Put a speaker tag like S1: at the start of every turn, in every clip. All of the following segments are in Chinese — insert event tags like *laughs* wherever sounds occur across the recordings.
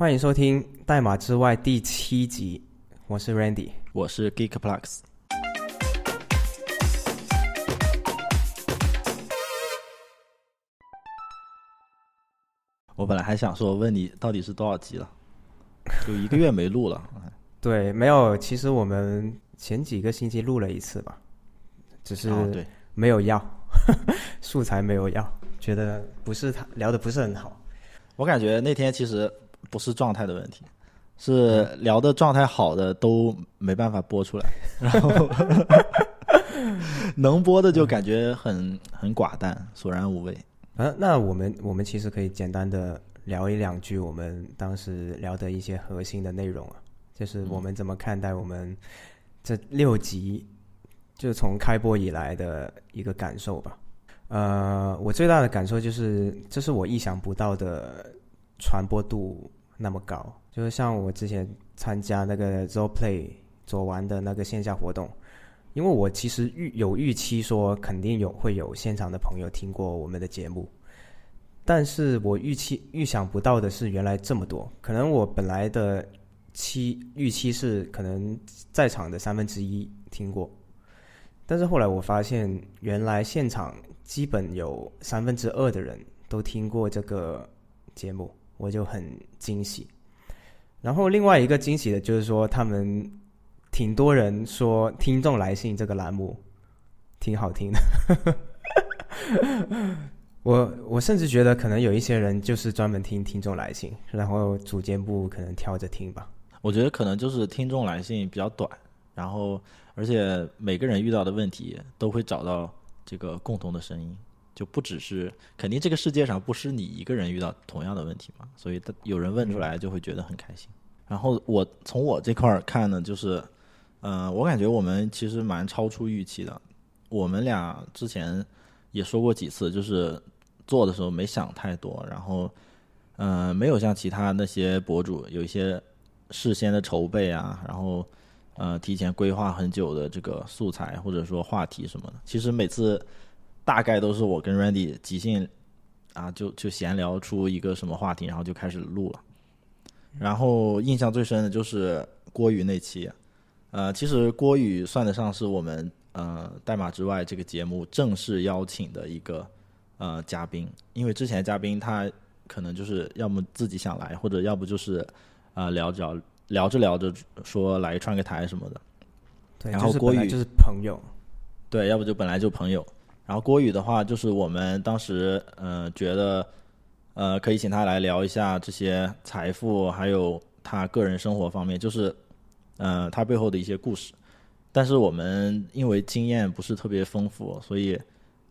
S1: 欢迎收听《代码之外》第七集，我是 Randy，
S2: 我是 GeekPlus。我本来还想说问你到底是多少集了，就一个月没录了。*laughs*
S1: 对，没有，其实我们前几个星期录了一次吧，只是
S2: 对
S1: 没有要 *laughs* 素材，没有要，觉得不是他聊的不是很好。
S2: 我感觉那天其实不是状态的问题，是聊的状态好的都没办法播出来，*laughs* 然后 *laughs* 能播的就感觉很很寡淡，索然无味。
S1: 啊，那我们我们其实可以简单的聊一两句我们当时聊的一些核心的内容啊，就是我们怎么看待我们这六集，就从开播以来的一个感受吧。呃，我最大的感受就是，这是我意想不到的传播度那么高。就是像我之前参加那个 Zo Play 左玩的那个线下活动，因为我其实预有预期说肯定有会有现场的朋友听过我们的节目，但是我预期预想不到的是原来这么多。可能我本来的期预期是可能在场的三分之一听过，但是后来我发现原来现场基本有三分之二的人都听过这个节目，我就很惊喜。然后另外一个惊喜的就是说，他们挺多人说“听众来信”这个栏目挺好听的。*laughs* 我我甚至觉得可能有一些人就是专门听听众来信，然后主节目可能挑着听吧。
S2: 我觉得可能就是听众来信比较短，然后而且每个人遇到的问题都会找到这个共同的声音，就不只是肯定这个世界上不是你一个人遇到同样的问题嘛，所以有人问出来就会觉得很开心。然后我从我这块儿看呢，就是，呃，我感觉我们其实蛮超出预期的。我们俩之前也说过几次，就是做的时候没想太多，然后，呃，没有像其他那些博主有一些事先的筹备啊，然后，呃，提前规划很久的这个素材或者说话题什么的。其实每次大概都是我跟 Randy 即兴啊，就就闲聊出一个什么话题，然后就开始录了。然后印象最深的就是郭宇那期，呃，其实郭宇算得上是我们呃代码之外这个节目正式邀请的一个呃嘉宾，因为之前嘉宾他可能就是要么自己想来，或者要不就是啊、呃、聊着聊着聊着说来串个台什么的，
S1: 对，
S2: 然后郭宇
S1: 就是朋友，
S2: 对，要不就本来就朋友。然后郭宇的话，就是我们当时呃觉得。呃，可以请他来聊一下这些财富，还有他个人生活方面，就是呃他背后的一些故事。但是我们因为经验不是特别丰富，所以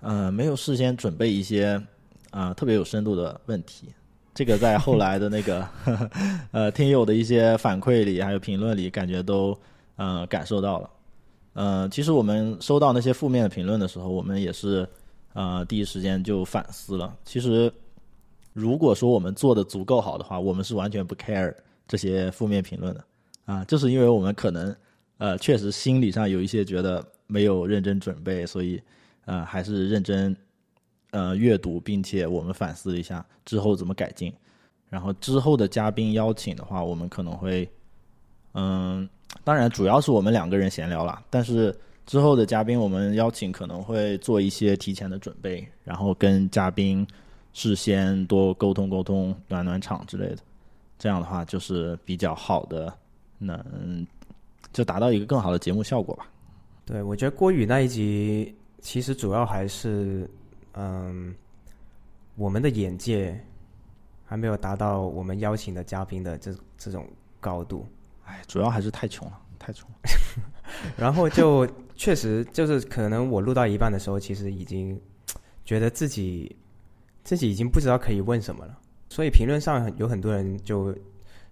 S2: 呃没有事先准备一些啊、呃、特别有深度的问题。这个在后来的那个呵呵 *laughs* 呃听友的一些反馈里，还有评论里，感觉都呃感受到了。呃，其实我们收到那些负面的评论的时候，我们也是呃第一时间就反思了。其实。如果说我们做的足够好的话，我们是完全不 care 这些负面评论的啊，就是因为我们可能呃确实心理上有一些觉得没有认真准备，所以呃还是认真呃阅读，并且我们反思一下之后怎么改进。然后之后的嘉宾邀请的话，我们可能会嗯，当然主要是我们两个人闲聊啦，但是之后的嘉宾我们邀请可能会做一些提前的准备，然后跟嘉宾。事先多沟通沟通，暖暖场之类的，这样的话就是比较好的，能就达到一个更好的节目效果吧。
S1: 对，我觉得郭宇那一集其实主要还是，嗯，我们的眼界还没有达到我们邀请的嘉宾的这这种高度。
S2: 哎，主要还是太穷了，太穷了。*laughs*
S1: 然后就确实就是可能我录到一半的时候，其实已经觉得自己。自己已经不知道可以问什么了，所以评论上有很多人就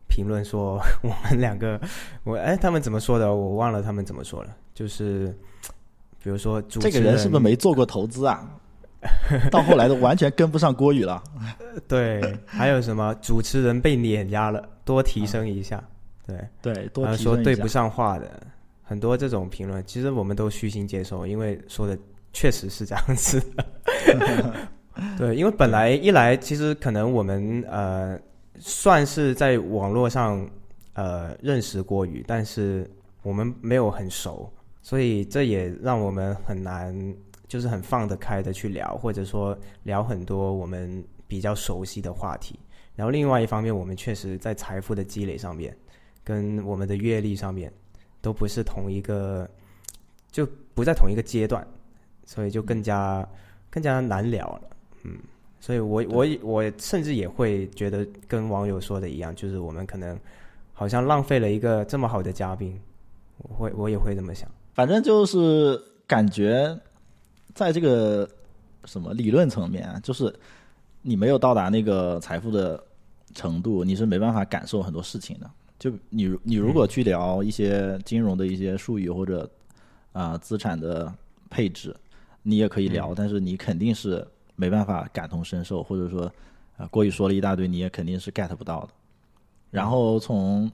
S1: 评论说 *laughs* 我们两个，我哎，他们怎么说的？我忘了他们怎么说了。就是比如说，
S2: 这个人是不是没做过投资啊？到后来都完全跟不上郭宇了。*laughs*
S1: 对，还有什么主持人被碾压了，多提升一下。对
S2: 对，多
S1: 说对不上话的很多这种评论，其实我们都虚心接受，因为说的确实是这样子的。*laughs* 对，因为本来一来，其实可能我们呃算是在网络上呃认识郭宇，但是我们没有很熟，所以这也让我们很难就是很放得开的去聊，或者说聊很多我们比较熟悉的话题。然后另外一方面，我们确实在财富的积累上面，跟我们的阅历上面，都不是同一个，就不在同一个阶段，所以就更加更加难聊了。嗯，所以我我我甚至也会觉得跟网友说的一样，就是我们可能好像浪费了一个这么好的嘉宾，我会我也会这么想。
S2: 反正就是感觉，在这个什么理论层面啊，就是你没有到达那个财富的程度，你是没办法感受很多事情的。就你如你如果去聊一些金融的一些术语或者啊、资产的配置，你也可以聊，但是你肯定是没办法感同身受，或者说啊、郭宇说了一大堆，你也肯定是 get 不到的。然后从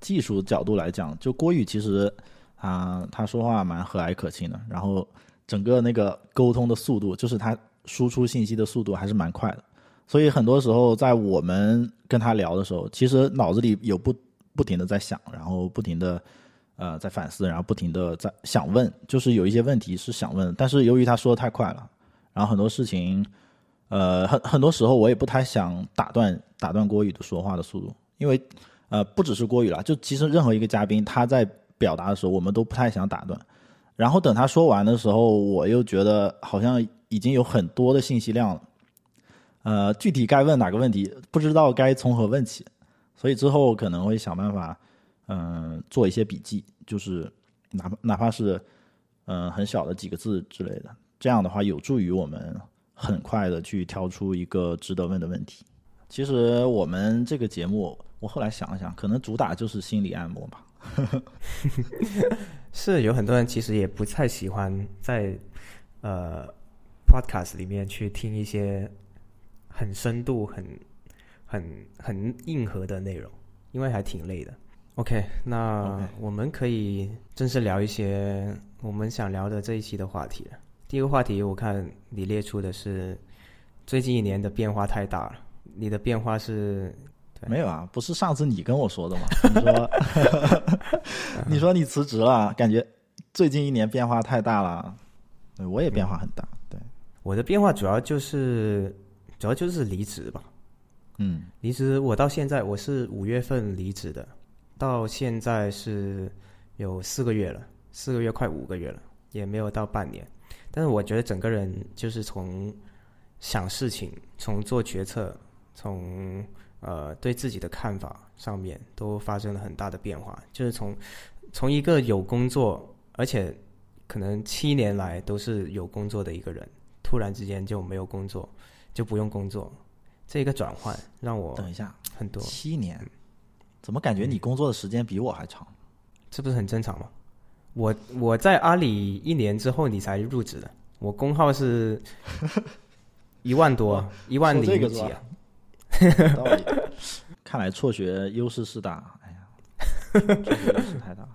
S2: 技术角度来讲，就郭宇其实啊、他说话蛮和蔼可亲的，然后整个那个沟通的速度，就是他输出信息的速度还是蛮快的。所以很多时候在我们跟他聊的时候，其实脑子里有不不停的在想，然后不停的呃在反思，然后不停的在想问，就是有一些问题是想问，但是由于他说的太快了，然后很多事情，呃很 *laughs* 很多时候我也不太想打断打断郭宇的说话的速度，因为呃不只是郭宇啦，就其实任何一个嘉宾他在表达的时候，我们都不太想打断。然后等他说完的时候，我又觉得好像已经有很多的信息量了。呃，具体该问哪个问题，不知道该从何问起，所以之后可能会想办法，嗯、做一些笔记，就是哪怕哪怕是嗯、很小的几个字之类的，这样的话有助于我们很快的去挑出一个值得问的问题。其实我们这个节目，我后来想了想，可能主打就是心理按摩吧。*laughs* *laughs*
S1: 是有很多人其实也不太喜欢在呃 podcast 里面去听一些很深度、很很很硬核的内容，因为还挺累的。OK，那我们可以正式聊一些我们想聊的这一期的话题了。第一个话题，我看你列出的是最近一年的变化太大了。你的变化是对
S2: 没有啊，不是上次你跟我说的吗？你说，*laughs* 你说你辞职了，感觉最近一年变化太大了。对，我也变化很大。对，
S1: 我的变化主要就是主要就是离职吧。
S2: 嗯
S1: 离职我到现在我是五月份离职的，到现在是有四个月了，四个月快五个月了，也没有到半年。但是我觉得整个人就是从想事情、从做决策、从呃对自己的看法上面都发生了很大的变化。就是从从一个有工作，而且可能七年来都是有工作的一个人，突然之间就没有工作，就不用工作，这个转换让我
S2: 等一下，
S1: 很多，
S2: 七年，怎么感觉你工作的时间比我还长？
S1: 这不是很正常吗？我我在阿里一年之后你才入职的，我工号是 *laughs* 一万多，一万零几啊。
S2: 有道理。*laughs* 看来辍学优势是大，哎呀，*laughs* 辍学优势太大。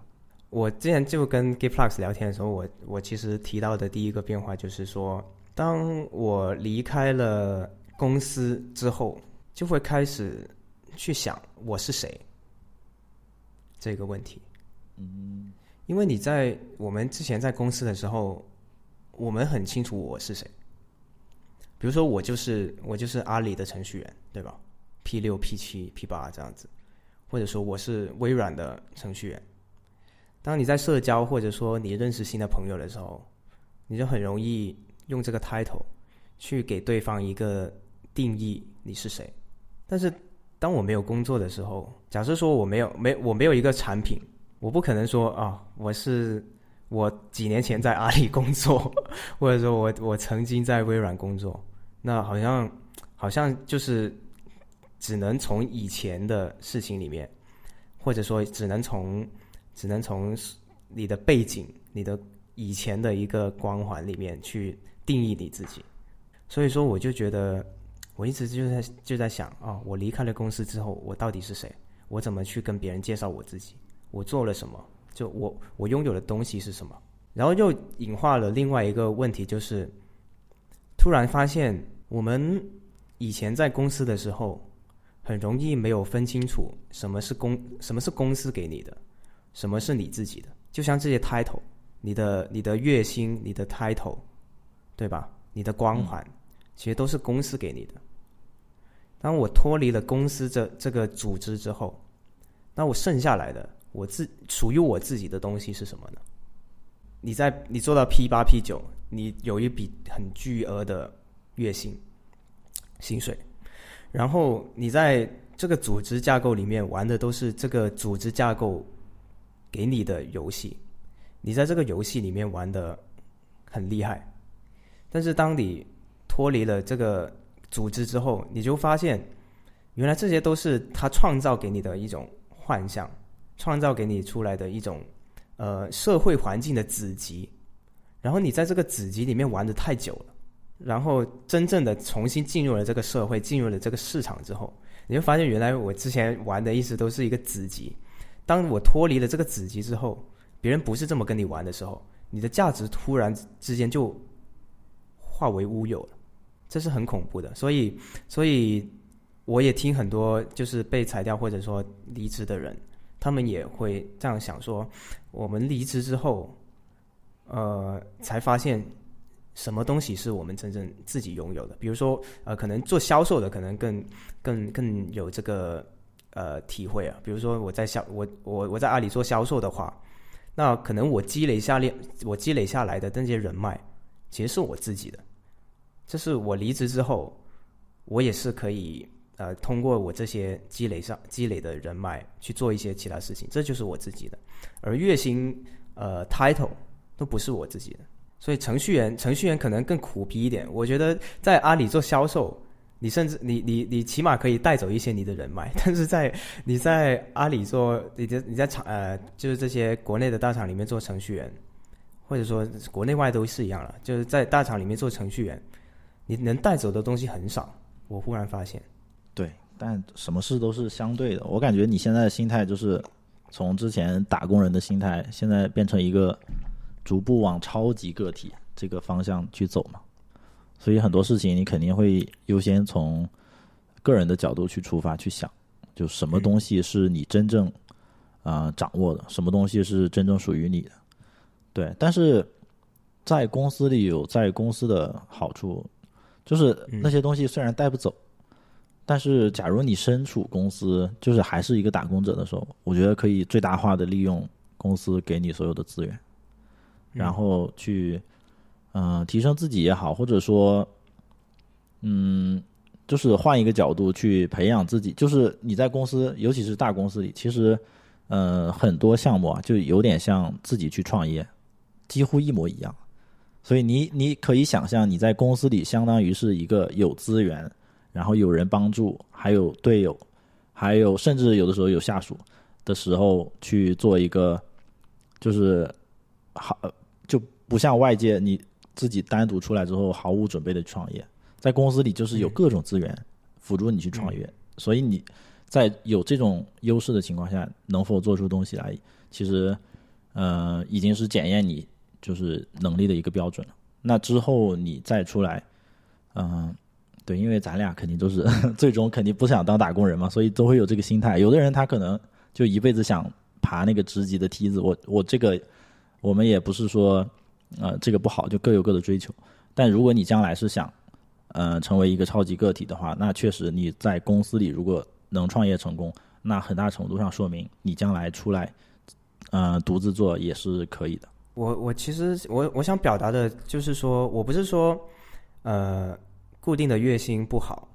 S1: 我之前就跟 g i t p l u s 聊天的时候，我我其实提到的第一个变化就是说，当我离开了公司之后，就会开始去想我是谁这个问题。嗯，因为你在我们之前在公司的时候，我们很清楚我是谁。比如说，我就是我就是阿里的程序员，对吧？P 六、P 七、P 八这样子，或者说我是微软的程序员。当你在社交或者说你认识新的朋友的时候，你就很容易用这个 title 去给对方一个定义，你是谁。但是当我没有工作的时候，假设说我没有没我没有一个产品，我不可能说啊，我是我几年前在阿里工作，*laughs* 或者说我我曾经在微软工作，那好像好像就是只能从以前的事情里面，或者说只能从只能从你的背景、你的以前的一个光环里面去定义你自己。所以说，我就觉得，我一直就在就在想啊、我离开了公司之后，我到底是谁？我怎么去跟别人介绍我自己？我做了什么？就我我拥有的东西是什么？然后又引化了另外一个问题，就是突然发现我们以前在公司的时候，很容易没有分清楚什么是公什么是公司给你的，什么是你自己的。就像这些 title，你的你的月薪、你的 title，对吧？你的光环，其实都是公司给你的。当我脱离了公司这这个组织之后，那我剩下来的我自属于我自己的东西是什么呢？你在你做到 P 八 P 九，你有一笔很巨额的月薪薪水，然后你在这个组织架构里面玩的都是这个组织架构给你的游戏，你在这个游戏里面玩的很厉害，但是当你脱离了这个组织之后，你就发现原来这些都是他创造给你的一种幻象，创造给你出来的一种。呃，社会环境的子集，然后你在这个子集里面玩的太久了，然后真正的重新进入了这个社会，进入了这个市场之后，你就发现原来我之前玩的一直都是一个子集。当我脱离了这个子集之后，别人不是这么跟你玩的时候，你的价值突然之间就化为乌有，这是很恐怖的。所以，所以我也听很多就是被裁掉或者说离职的人。他们也会这样想说：我们离职之后，呃，才发现什么东西是我们真正自己拥有的。比如说，呃，可能做销售的可能更更更有这个呃体会啊。比如说，我在销我我我在阿里做销售的话，那可能我积累下列我积累下来的那些人脉，其实是我自己的。这是我离职之后，我也是可以。呃，通过我这些积累上积累的人脉去做一些其他事情，这就是我自己的。而月薪、呃，title 都不是我自己的。所以程序员，程序员可能更苦逼一点。我觉得在阿里做销售，你甚至你你你起码可以带走一些你的人脉，*laughs* 但是在你在阿里做，你在你在厂呃，就是这些国内的大厂里面做程序员，或者说国内外都是一样了，就是在大厂里面做程序员，你能带走的东西很少。我忽然发现。
S2: 对，但什么事都是相对的。我感觉你现在的心态就是从之前打工人的心态，现在变成一个逐步往超级个体这个方向去走嘛。所以很多事情你肯定会优先从个人的角度去出发去想，就什么东西是你真正啊掌握的，什么东西是真正属于你的。对，但是在公司里有在公司的好处，就是那些东西虽然带不走。但是，假如你身处公司，就是还是一个打工者的时候，我觉得可以最大化的利用公司给你所有的资源，然后去，嗯，提升自己也好，或者说，嗯，就是换一个角度去培养自己。就是你在公司，尤其是大公司里，其实，呃，很多项目啊，就有点像自己去创业，几乎一模一样。所以你你可以想象，你在公司里相当于是一个有资源。然后有人帮助，还有队友，还有甚至有的时候有下属的时候去做一个，就是好就不像外界你自己单独出来之后毫无准备的创业，在公司里就是有各种资源辅助你去创业，所以你在有这种优势的情况下，能否做出东西来，其实呃已经是检验你就是能力的一个标准。那之后你再出来，嗯。对，因为咱俩肯定都是 *laughs* 最终肯定不想当打工人嘛，所以都会有这个心态。有的人他可能就一辈子想爬那个职级的梯子。我我这个我们也不是说呃这个不好，就各有各的追求。但如果你将来是想呃成为一个超级个体的话，那确实你在公司里如果能创业成功，那很大程度上说明你将来出来呃独自做也是可以的。
S1: 我我其实我我想表达的就是说我不是说呃。固定的月薪不好，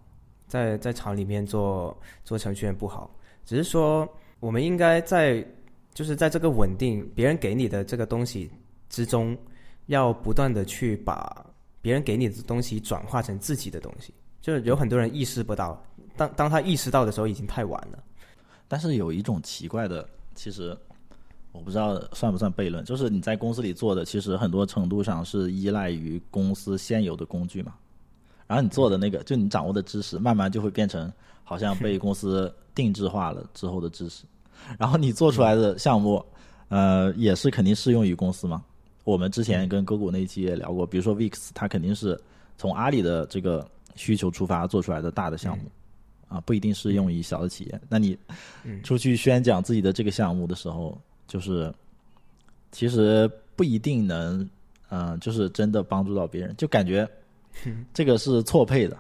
S1: 在在厂里面做做程序员不好，只是说我们应该在就是在这个稳定别人给你的这个东西之中，要不断的去把别人给你的东西转化成自己的东西。就是有很多人意识不到，当当他意识到的时候，已经太晚了。
S2: 但是有一种奇怪的，其实我不知道算不算悖论，就是你在公司里做的，其实很多程度上是依赖于公司现有的工具嘛。然后你做的那个，就你掌握的知识，慢慢就会变成好像被公司定制化了之后的知识。然后你做出来的项目，呃，也是肯定适用于公司嘛。我们之前跟勾股那一期也聊过，比如说 VIX，它肯定是从阿里的这个需求出发做出来的大的项目，啊，不一定适用于小的企业。那你
S1: 嗯
S2: 出去宣讲自己的这个项目的时候，就是其实不一定能，嗯、就是真的帮助到别人，就感觉 *laughs* 这个是错配的。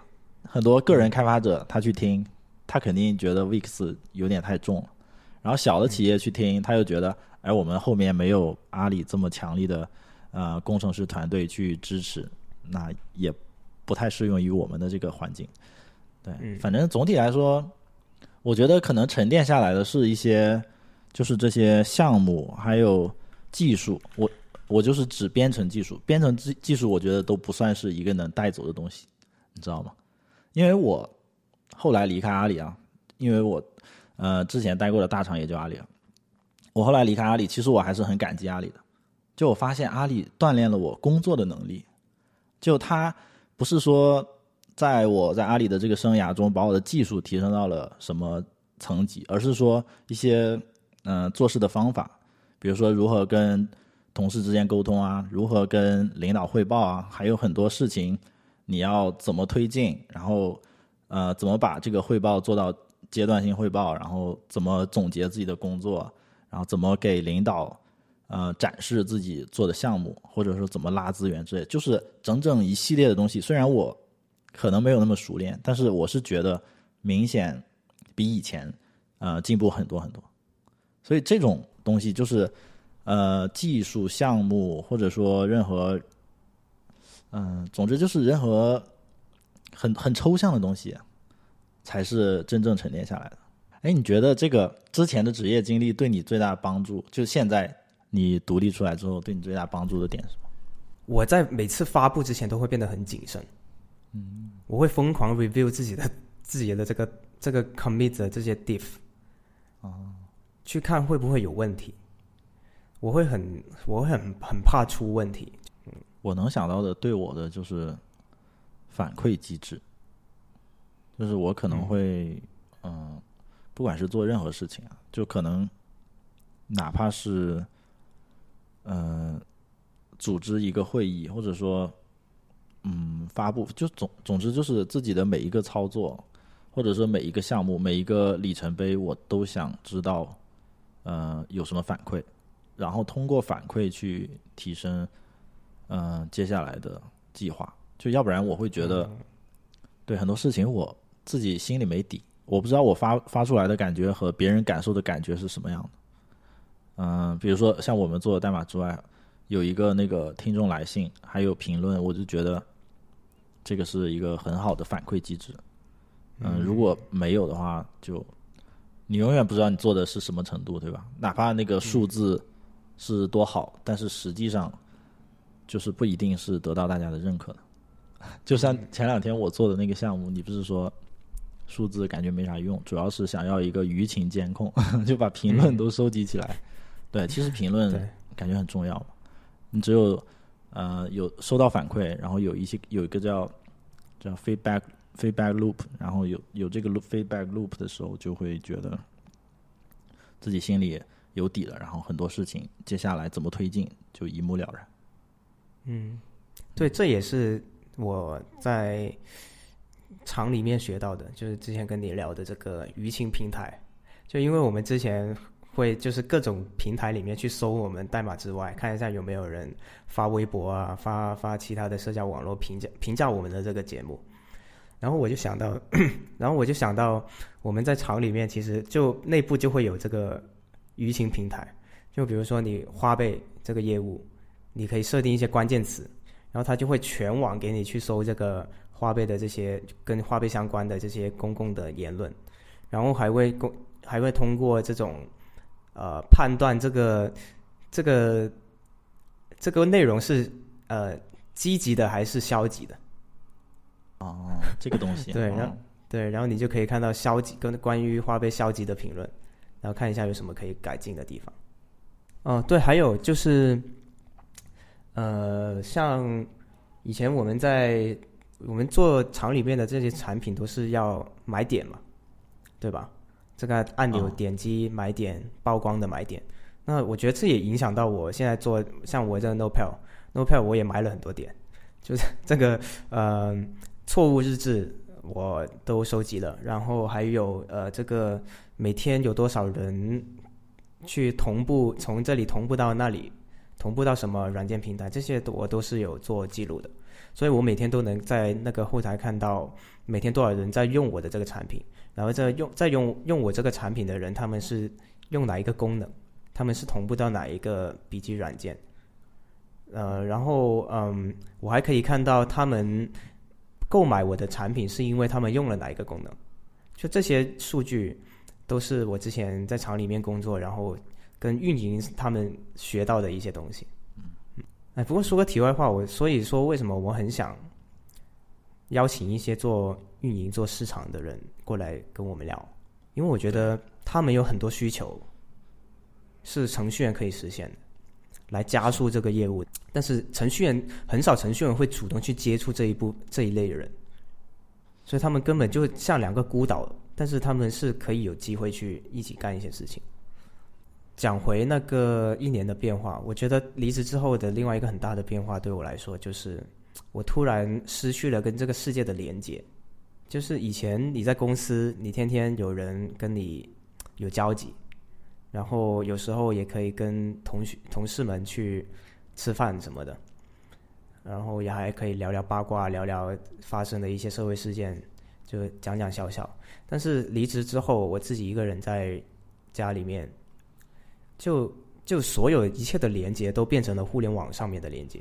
S2: 很多个人开发者他去听，他肯定觉得 Wix 有点太重了，然后小的企业去听，他又觉得，哎，我们后面没有阿里这么强力的呃工程师团队去支持，那也不太适用于我们的这个环境。对，
S1: 嗯
S2: 反正总体来说，我觉得可能沉淀下来的是一些，就是这些项目还有技术。我我就是指编程技术，编程技技术，我觉得都不算是一个能带走的东西，你知道吗？因为我后来离开阿里啊，因为我呃之前待过的大厂也就阿里了，我后来离开阿里，其实我还是很感激阿里的。就我发现阿里锻炼了我工作的能力，就他不是说在我在阿里的这个生涯中把我的技术提升到了什么层级，而是说一些嗯、做事的方法，比如说如何跟同事之间沟通啊，如何跟领导汇报啊，还有很多事情你要怎么推进，然后呃怎么把这个汇报做到阶段性汇报，然后怎么总结自己的工作，然后怎么给领导呃展示自己做的项目，或者说怎么拉资源之类，就是整整一系列的东西。虽然我可能没有那么熟练，但是我是觉得明显比以前呃进步很多很多。所以这种东西就是呃技术项目或者说任何嗯、总之就是任何很很抽象的东西，才是真正沉淀下来的。哎，你觉得这个之前的职业经历对你最大的帮助，就现在你独立出来之后，对你最大帮助的点是什么？
S1: 我在每次发布之前都会变得很谨慎，嗯，我会疯狂 review 自己的自己的这个这个 commit 的这些 diff，哦，去看会不会有问题。我会很我会很很怕出问题，
S2: 我能想到的对我的就是反馈机制，就是我可能会，嗯、不管是做任何事情啊，就可能哪怕是，嗯、组织一个会议，或者说，嗯，发布，就总总之就是自己的每一个操作，或者说每一个项目、每一个里程碑，我都想知道，呃，有什么反馈，然后通过反馈去提升。嗯、接下来的计划，就要不然我会觉得，对很多事情我自己心里没底，我不知道我发发出来的感觉和别人感受的感觉是什么样的。嗯、比如说像我们做的代码之外，有一个那个听众来信，还有评论，我就觉得这个是一个很好的反馈机制。嗯、如果没有的话，就你永远不知道你做的是什么程度，对吧？哪怕那个数字是多好，但是实际上。就是不一定是得到大家的认可的。就像前两天我做的那个项目，你不是说数字感觉没啥用，主要是想要一个舆情监控，*laughs* 就把评论都收集起来。对，其实评论感觉很重要嘛。你只有呃有收到反馈，然后有一些有一个叫叫 feedback feedback loop，然后有有这个 loop feedback loop 的时候，就会觉得自己心里有底了，然后很多事情接下来怎么推进就一目了然。
S1: 嗯对，这也是我在厂里面学到的，就是之前跟你聊的这个舆情平台。就因为我们之前会就是各种平台里面去搜我们代码之外，看一下有没有人发微博啊，发发其他的社交网络评价评价我们的这个节目。然后我就想到，*coughs* 然后我就想到我们在厂里面其实就内部就会有这个舆情平台，就比如说你花呗这个业务，你可以设定一些关键词，然后它就会全网给你去搜这个花呗的这些跟花呗相关的这些公共的言论，然后还会公还会通过这种呃判断这个这个这个内容是呃积极的还是消极的。
S2: 哦，这个东西
S1: 对
S2: 哦
S1: 然后对，然后你就可以看到消极跟关于花呗消极的评论，然后看一下有什么可以改进的地方。哦，对，还有就是，呃，像以前我们在我们做厂里面的这些产品都是要买点嘛，对吧？这个按钮
S2: 哦
S1: 点击买点曝光的买点，那我觉得这也影响到我现在做像我这个 NoPel，NoPel 我也买了很多点，就是这个呃错误日志，我都收集了，然后还有呃，这个每天有多少人去同步从这里同步到那里，同步到什么软件平台，这些我都是有做记录的，所以我每天都能在那个后台看到每天多少人在用我的这个产品，然后在用在用用我这个产品的人，他们是用哪一个功能，他们是同步到哪一个笔记软件。呃，然后嗯，我还可以看到他们购买我的产品是因为他们用了哪一个功能，就这些数据都是我之前在厂里面工作，然后跟运营他们学到的一些东西。嗯，哎，不过说个题外话，我所以说为什么我很想邀请一些做运营、做市场的人过来跟我们聊，因为我觉得他们有很多需求是程序员可以实现的。来加速这个业务，但是程序员很少，程序员会主动去接触这一步这一类的人，所以他们根本就像两个孤岛，但是他们是可以有机会去一起干一些事情。讲回那个一年的变化，我觉得离职之后的另外一个很大的变化，对我来说就是我突然失去了跟这个世界的连接。就是以前你在公司，你天天有人跟你有交集。然后有时候也可以跟同学、同事们去吃饭什么的，然后也还可以聊聊八卦，聊聊发生的一些社会事件，就讲讲笑笑。但是离职之后，我自己一个人在家里面，就就所有一切的连接都变成了互联网上面的连接。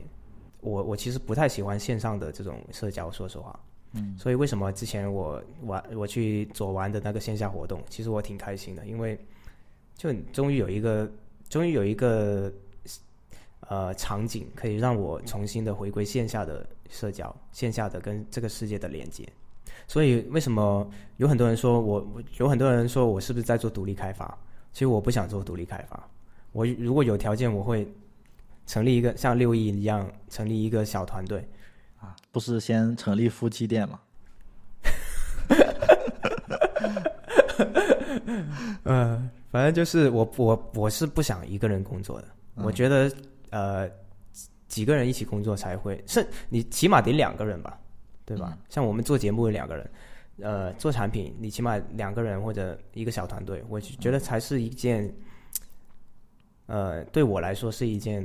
S1: 我我其实不太喜欢线上的这种社交，说实话。
S2: 嗯。
S1: 所以为什么之前我玩我去左玩的那个线下活动，其实我挺开心的，因为。就终于有一个，终于有一个，呃，场景可以让我重新的回归线下的社交，线下的跟这个世界的连接。所以为什么有很多人说我，有很多人说我是不是在做独立开发？其实我不想做独立开发。我如果有条件，我会成立一个像六亿一样成立一个小团队。
S2: 啊，不是先成立夫妻店吗？*laughs* *laughs*
S1: 嗯。反正就是我我我是不想一个人工作的，我觉得呃几个人一起工作才会，是你起码得两个人吧，对吧？像我们做节目有两个人，呃做产品你起码两个人或者一个小团队，我觉得才是一件，呃对我来说是一件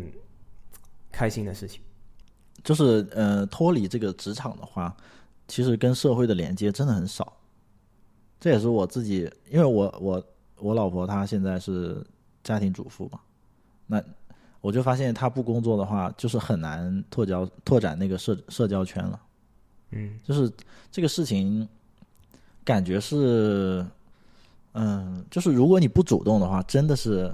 S1: 开心的事情。
S2: 就是呃脱离这个职场的话，其实跟社会的连接真的很少，这也是我自己，因为我我。我老婆她现在是家庭主妇嘛，那我就发现她不工作的话，就是很难拓交拓展那个社社交圈了。
S1: 嗯，
S2: 就是这个事情，感觉是，嗯，就是如果你不主动的话，真的是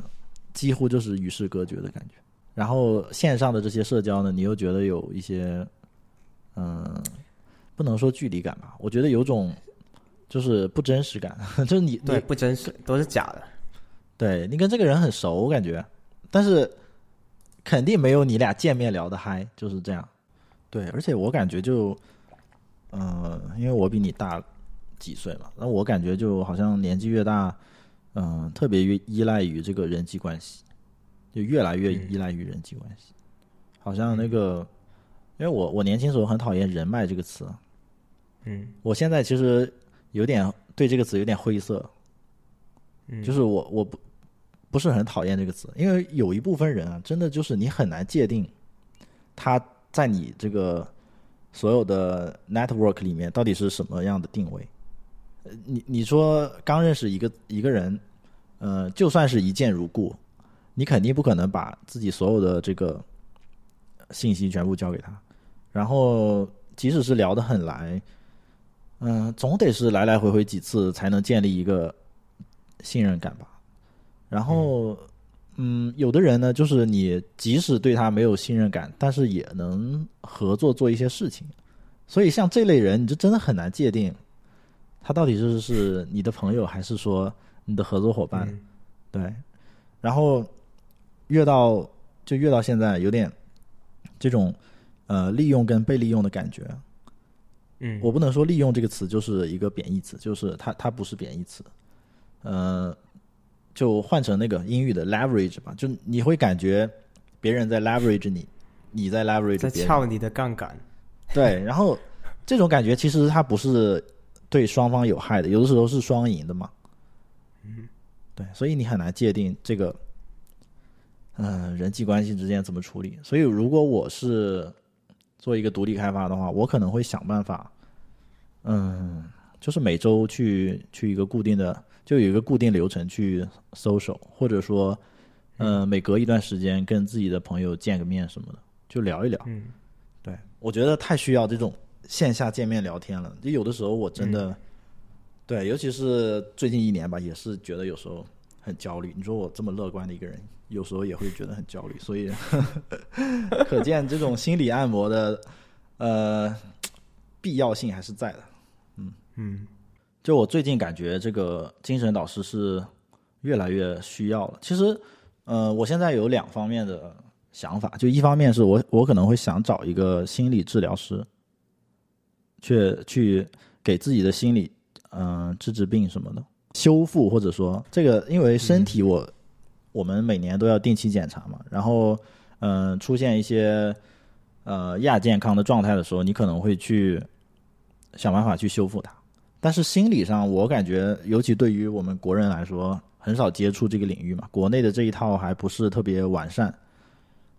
S2: 几乎就是与世隔绝的感觉。然后线上的这些社交呢，你又觉得有一些，嗯，不能说距离感吧，我觉得有种。就是不真实感，*laughs* 就是你
S1: 对不真实都是假的，
S2: 对你跟这个人很熟，我感觉，但是肯定没有你俩见面聊的嗨，就是这样。对，而且我感觉就，嗯，因为我比你大几岁嘛，那我感觉就好像年纪越大，嗯，特别越依赖于这个人际关系，就越来越依赖于人际关系，好像那个，因为我我年轻时候很讨厌人脉这个词，
S1: 嗯，
S2: 我现在其实。有点对这个词有点灰色，就是我我不不是很讨厌这个词，因为有一部分人啊，真的就是你很难界定他在你这个所有的 network 里面到底是什么样的定位。你你说刚认识一个一个人，呃，就算是一见如故，你肯定不可能把自己所有的这个信息全部交给他，然后即使是聊得很来。嗯，总得是来来回回几次才能建立一个信任感吧。然后，嗯，有的人呢，就是你即使对他没有信任感，但是也能合作做一些事情。所以，像这类人，你就真的很难界定他到底是是你的朋友，还是说你的合作伙伴。对。然后，越到就越到现在，有点这种呃利用跟被利用的感觉。
S1: 嗯，
S2: 我不能说利用这个词就是一个贬义词，就是它它不是贬义词，呃，就换成那个英语的 leverage 吧，就你会感觉别人在 leverage 你，你在 leverage
S1: 在撬你的杠杆，
S2: 对，然后这种感觉其实它不是对双方有害的，有的时候是双赢的嘛。嗯，对，所以你很难界定这个，嗯，人际关系之间怎么处理。所以如果我是做一个独立开发的话，我可能会想办法，嗯，就是每周去去一个固定的，就有一个固定流程去搜手，或者说，嗯，每隔一段时间跟自己的朋友见个面什么的，就聊一聊。
S1: 嗯，
S2: 对，我觉得太需要这种线下见面聊天了。就有的时候我真的，对，尤其是最近一年吧，也是觉得有时候很焦虑。你说我这么乐观的一个人，有时候也会觉得很焦虑。所以，*laughs* 可见这种心理按摩的呃必要性还是在的。
S1: 嗯
S2: 就我最近感觉这个精神导师是越来越需要了。其实，呃，我现在有两方面的想法，就一方面是我我可能会想找一个心理治疗师，去去给自己的心理嗯、治治病什么的，修复或者说这个，因为身体我、我们每年都要定期检查嘛，然后嗯、出现一些呃亚健康的状态的时候，你可能会去想办法去修复它。但是心理上，我感觉，尤其对于我们国人来说，很少接触这个领域嘛，国内的这一套还不是特别完善。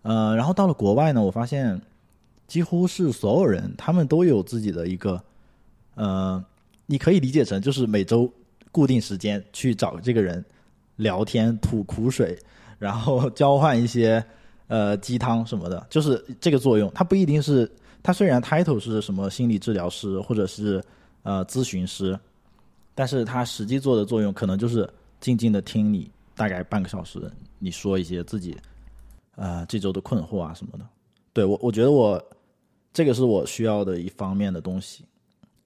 S2: 呃，然后到了国外呢，我发现几乎是所有人，他们都有自己的一个，呃，你可以理解成就是每周固定时间去找这个人聊天、吐苦水，*laughs* 然后交换一些呃鸡汤什么的，就是这个作用。它不一定是，它虽然 title 是什么心理治疗师或者是呃咨询师，但是它实际做的作用可能就是静静的听你大概半个小时，你说一些自己呃这周的困惑啊什么的。对我，我觉得我这个是我需要的一方面的东西。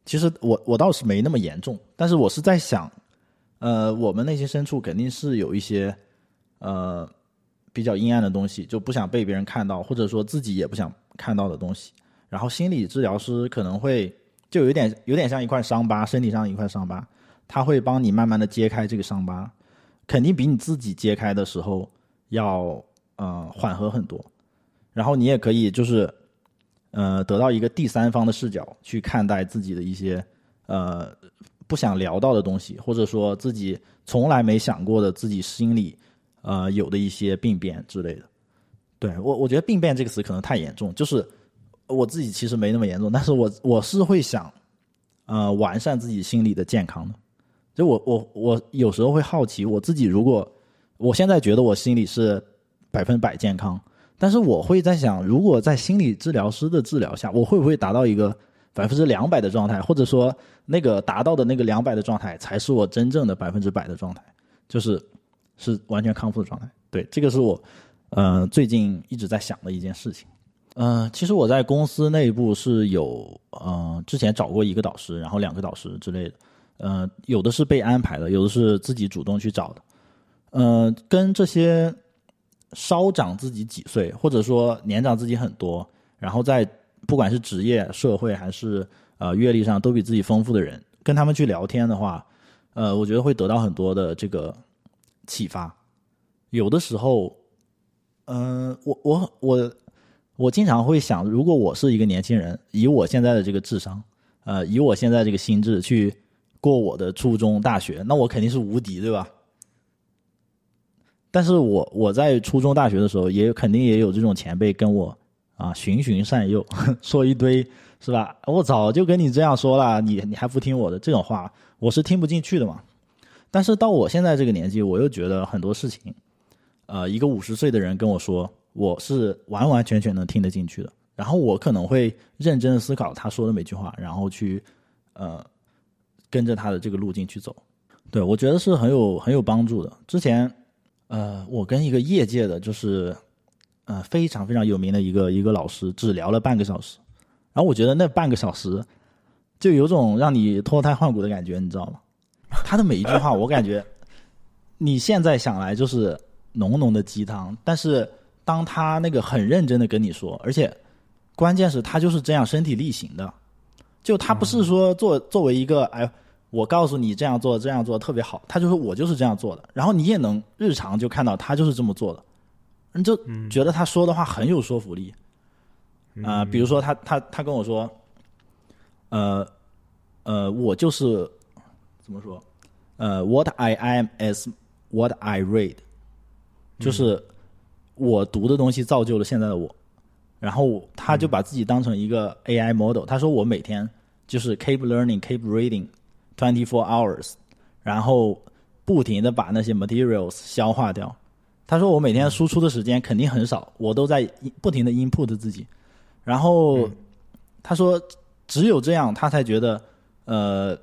S2: 其实我我倒是没那么严重，但是我是在想，呃，我们内心深处肯定是有一些呃比较阴暗的东西，就不想被别人看到，或者说自己也不想看到的东西。然后心理治疗师可能会就有点有点像一块伤疤，身体上一块伤疤，他会帮你慢慢的揭开这个伤疤，肯定比你自己揭开的时候要呃缓和很多。然后你也可以就是呃得到一个第三方的视角去看待自己的一些呃不想聊到的东西，或者说自己从来没想过的自己心里呃有的一些病变之类的。对我，我觉得病变这个词可能太严重，就是我自己其实没那么严重，但是我我是会想呃完善自己心理的健康的。就我我我有时候会好奇，我自己如果我现在觉得我心里是百分百健康，但是我会在想，如果在心理治疗师的治疗下，我会不会达到一个百分之两百的状态，或者说那个达到的那个两百的状态，才是我真正的百分之百的状态，就是是完全康复的状态。对，这个是我呃最近一直在想的一件事情。呃，其实我在公司内部是有呃之前找过一个导师，然后两个导师之类的，呃，有的是被安排的，有的是自己主动去找的。呃，跟这些稍长自己几岁，或者说年长自己很多，然后在不管是职业、社会还是呃阅历上都比自己丰富的人，跟他们去聊天的话，呃，我觉得会得到很多的这个启发。有的时候，嗯、我我我我经常会想，如果我是一个年轻人，以我现在的这个智商，呃，以我现在这个心智去过我的初中、大学，那我肯定是无敌，对吧？但是我我在初中、大学的时候，也肯定也有这种前辈跟我啊循循善诱，*laughs* 说一堆是吧？我早就跟你这样说了，你你还不听我的这种话，我是听不进去的嘛。但是到我现在这个年纪，我又觉得很多事情，呃，一个五十岁的人跟我说，我是完完全全能听得进去的。然后我可能会认真的思考他说的每句话，然后去呃跟着他的这个路径去走。对我觉得是很有很有帮助的。之前呃，我跟一个业界的，就是呃非常非常有名的一个一个老师，只聊了半个小时，然后我觉得那半个小时就有种让你脱胎换骨的感觉，你知道吗？他的每一句话，我感觉你现在想来就是浓浓的鸡汤，但是当他那个很认真的跟你说，而且关键是他就是这样身体力行的，就他不是说作作为一个哎。我告诉你这样做，这样做特别好。他就说我就是这样做的，然后你也能日常就看到他就是这么做的，你就觉得他说的话很有说服力。啊、比如说他他他跟我说，呃，呃，我就是怎么说？呃，What I am is what I read，就是我读的东西造就了现在的我。然后他就把自己当成一个 AI model，他说我每天就是 keep learning, keep reading twenty four hours，然后不停的把那些 materials 消化掉。他说我每天输出的时间肯定很少，我都在不停的 input 自己。然后他说只有这样，他才觉得呃，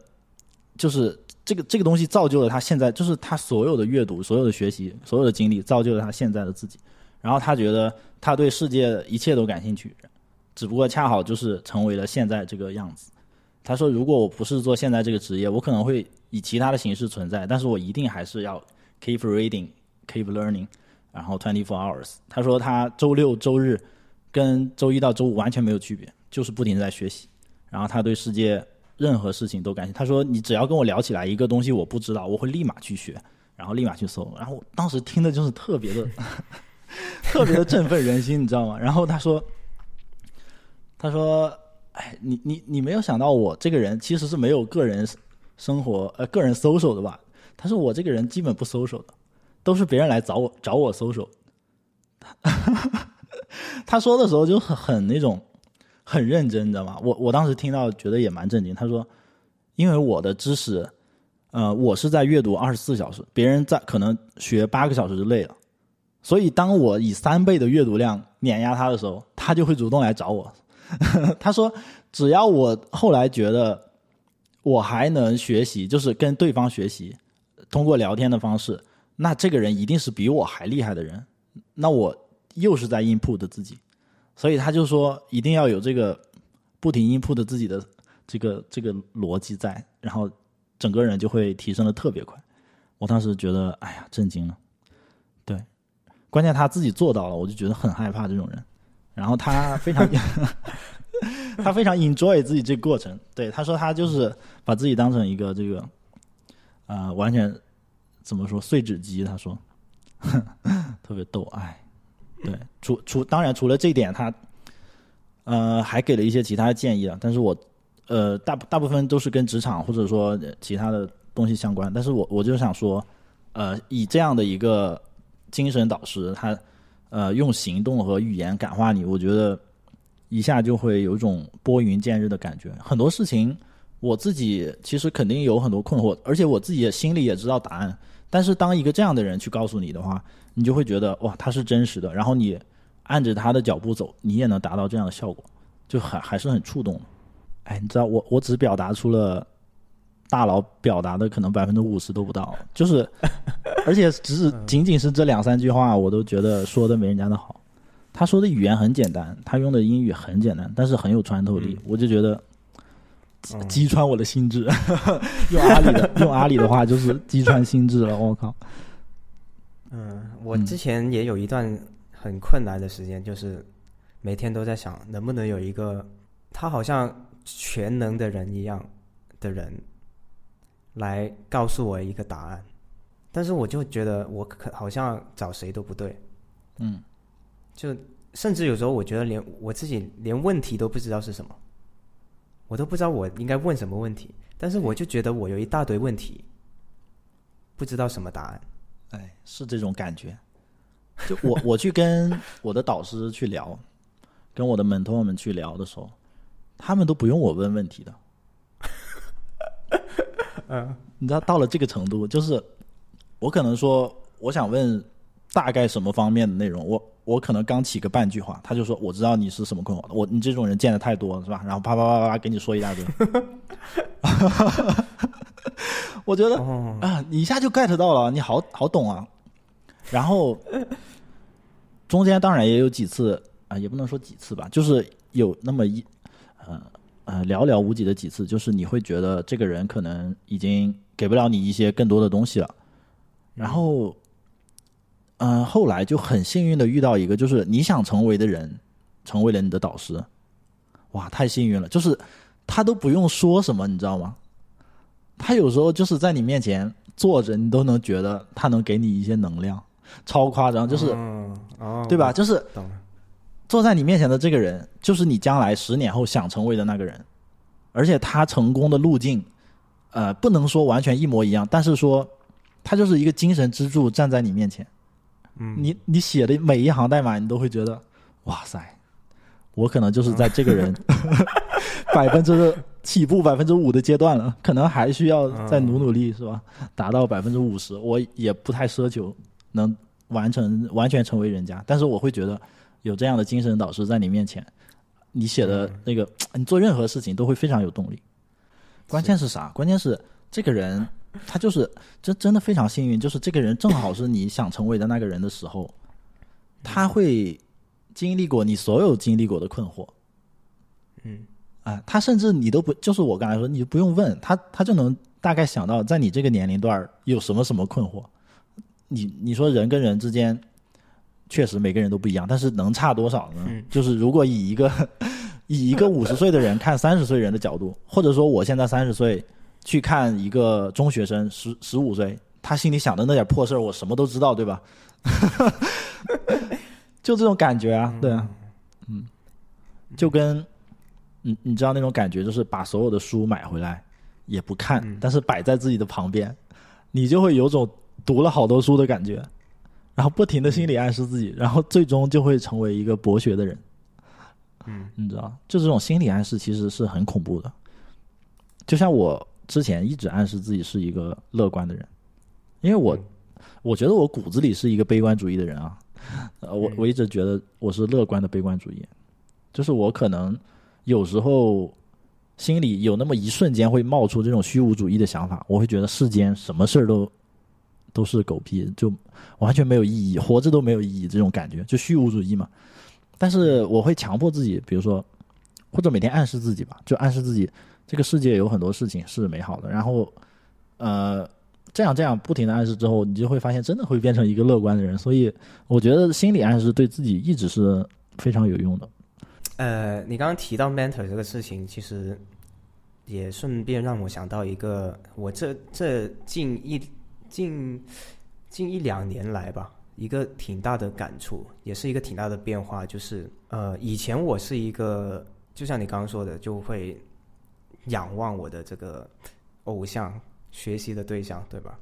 S2: 就是这个这个东西造就了他现在，就是他所有的阅读、所有的学习、所有的经历，造就了他现在的自己。然后他觉得他对世界一切都感兴趣，只不过恰好就是成为了现在这个样子。他说：“如果我不是做现在这个职业，我可能会以其他的形式存在，但是我一定还是要 keep reading, keep learning，然后 twenty four hours。”他说他周六周日跟周一到周五完全没有区别，就是不停在学习。然后他对世界任何事情都感兴趣。他说：“你只要跟我聊起来一个东西我不知道，我会立马去学，然后立马去搜。”然后我当时听的就是特别的。*laughs* 特别的振奋人心，你知道吗？然后他说：“他说，哎，你你你没有想到我这个人其实是没有个人生活呃个人搜索的吧？他说我这个人基本不搜索的，都是别人来找我找我搜索。*laughs* 他说的时候就很很那种很认真，你知道吗？我我当时听到觉得也蛮震惊。他说，因为我的知识，呃，我是在阅读二十四小时，别人在可能学八个小时就累了。”所以，当我以三倍的阅读量碾压他的时候，他就会主动来找我。*laughs* 他说：“只要我后来觉得我还能学习，就是跟对方学习，通过聊天的方式，那这个人一定是比我还厉害的人。那我又是在 input 自己，所以他就说一定要有这个不停 input 自己的这个这个逻辑在，然后整个人就会提升的特别快。我当时觉得，哎呀，震惊了。”对关键他自己做到了，我就觉得很害怕这种人。然后他非常，*laughs* 他非常 enjoy 自己这过程。对，他说他就是把自己当成一个这个，呃，完全怎么说碎纸机？他说 *laughs* 特别逗，哎，对，除除当然除了这一点，他呃还给了一些其他建议啊。但是我呃大大部分都是跟职场或者说其他的东西相关。但是我我就想说，呃，以这样的一个。精神导师，他呃用行动和语言感化你，我觉得一下就会有一种拨云见日的感觉。很多事情我自己其实肯定有很多困惑，而且我自己心里也知道答案。但是当一个这样的人去告诉你的话，你就会觉得哇，他是真实的。然后你按着他的脚步走，你也能达到这样的效果，就还还是很触动。哎，你知道我我只表达出了。大佬表达的可能百分之五十都不到，就是，*laughs* 而且只是仅仅是这两三句话，我都觉得说的没人家的好。他说的语言很简单，他用的英语很简单，但是很有穿透力，我就觉得击穿我的心智。*laughs* 用阿里的 *laughs* 用阿里的话就是击穿心智了，我靠。
S1: 嗯，我之前也有一段很困难的时间，就是每天都在想，能不能有一个他好像全能的人一样的人。来告诉我一个答案，但是我就觉得我可好像找谁都不对，
S2: 嗯，
S1: 就甚至有时候我觉得连我自己连问题都不知道是什么，我都不知道我应该问什么问题，但是我就觉得我有一大堆问题，不知道什么答案，
S2: 哎，是这种感觉。就我我去跟我的导师去聊，*laughs* 跟我的门徒们去聊的时候，他们都不用我问问题的。*laughs*
S1: 嗯，
S2: 你知道到了这个程度，就是我可能说我想问大概什么方面的内容，我我可能刚起个半句话，他就说我知道你是什么困惑，我你这种人见的太多了是吧？然后啪啪啪啪给你说一大堆，*laughs* 我觉得啊，你一下就 get 到了，你好好懂啊。然后中间当然也有几次啊，也不能说几次吧，就是有那么一呃。呃，寥寥无几的几次，就是你会觉得这个人可能已经给不了你一些更多的东西了。然后，嗯，后来就很幸运的遇到一个，就是你想成为的人，成为了你的导师。哇，太幸运了！就是他都不用说什么，你知道吗？他有时候就是在你面前坐着，你都能觉得他能给你一些能量，超夸张，就是，*laughs* 对吧？就是。坐在你面前的这个人，就是你将来十年后想成为的那个人。而且他成功的路径，呃，不能说完全一模一样，但是说他就是一个精神支柱站在你面前。
S1: 嗯，
S2: 你你写的每一行代码，你都会觉得，哇塞，我可能就是在这个人 *laughs* 百分之起步百分之五的阶段了，可能还需要再努努力，是吧？达到百分之五十，我也不太奢求能完成完全成为人家，但是我会觉得有这样的精神导师在你面前，你写的那个，你做任何事情都会非常有动力。关键是啥？关键是这个人。他就是真真的非常幸运，就是这个人正好是你想成为的那个人的时候，他会经历过你所有经历过的困惑，
S1: 嗯，
S2: 啊，他甚至你都不，就是我刚才说，你不用问他，他就能大概想到在你这个年龄段有什么什么困惑。你你说人跟人之间确实每个人都不一样，但是能差多少呢？就是如果以一个 *laughs* 以一个五十岁的人看三十岁人的角度，或者说我现在三十岁。去看一个中学生十十五岁，他心里想的那点破事儿，我什么都知道，对吧？*laughs* 就这种感觉啊，对啊，嗯，就跟你你知道那种感觉，就是把所有的书买回来也不看，但是摆在自己的旁边，你就会有种读了好多书的感觉，然后不停的心理暗示自己，然后最终就会成为一个博学的人。
S1: 嗯，
S2: 你知道，就这种心理暗示其实是很恐怖的，就像我。之前一直暗示自己是一个乐观的人，因为我我觉得我骨子里是一个悲观主义的人啊，呃，我我一直觉得我是乐观的悲观主义，就是我可能有时候心里有那么一瞬间会冒出这种虚无主义的想法，我会觉得世间什么事儿都都是狗屁，就完全没有意义，活着都没有意义这种感觉，就虚无主义嘛。但是我会强迫自己，比如说或者每天暗示自己吧，就暗示自己。这个世界有很多事情是美好的，然后，呃，这样这样不停的暗示之后，你就会发现真的会变成一个乐观的人。所以，我觉得心理暗示对自己一直是非常有用的。
S1: 呃，你刚刚提到 mentor 这个事情，其实也顺便让我想到一个，我这这近一近近一两年来吧，一个挺大的感触，也是一个挺大的变化，就是呃，以前我是一个，就像你刚刚说的，就会。仰望我的这个偶像学习的对象，对吧？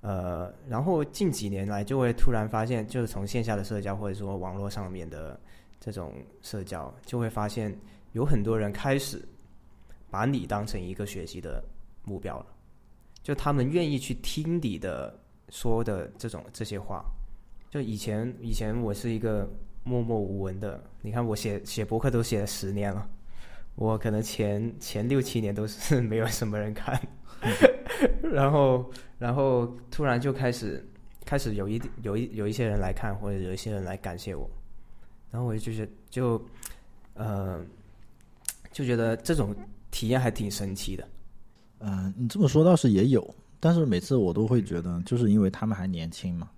S1: 呃，然后近几年来就会突然发现，就是从线下的社交或者说网络上面的这种社交，就会发现有很多人开始把你当成一个学习的目标了，就他们愿意去听你的说的这种这些话。就以前以前我是一个默默无闻的，你看我写写博客都写了十年了。我可能前前六七年都是 *laughs* 没有什么人看，*laughs* 然后然后突然就开始开始有一有一有一些人来看，或者有一些人来感谢我，然后我就是就呃就觉得这种体验还挺神奇的。
S2: 嗯，你这么说倒是也有，但是每次我都会觉得，就是因为他们还年轻嘛。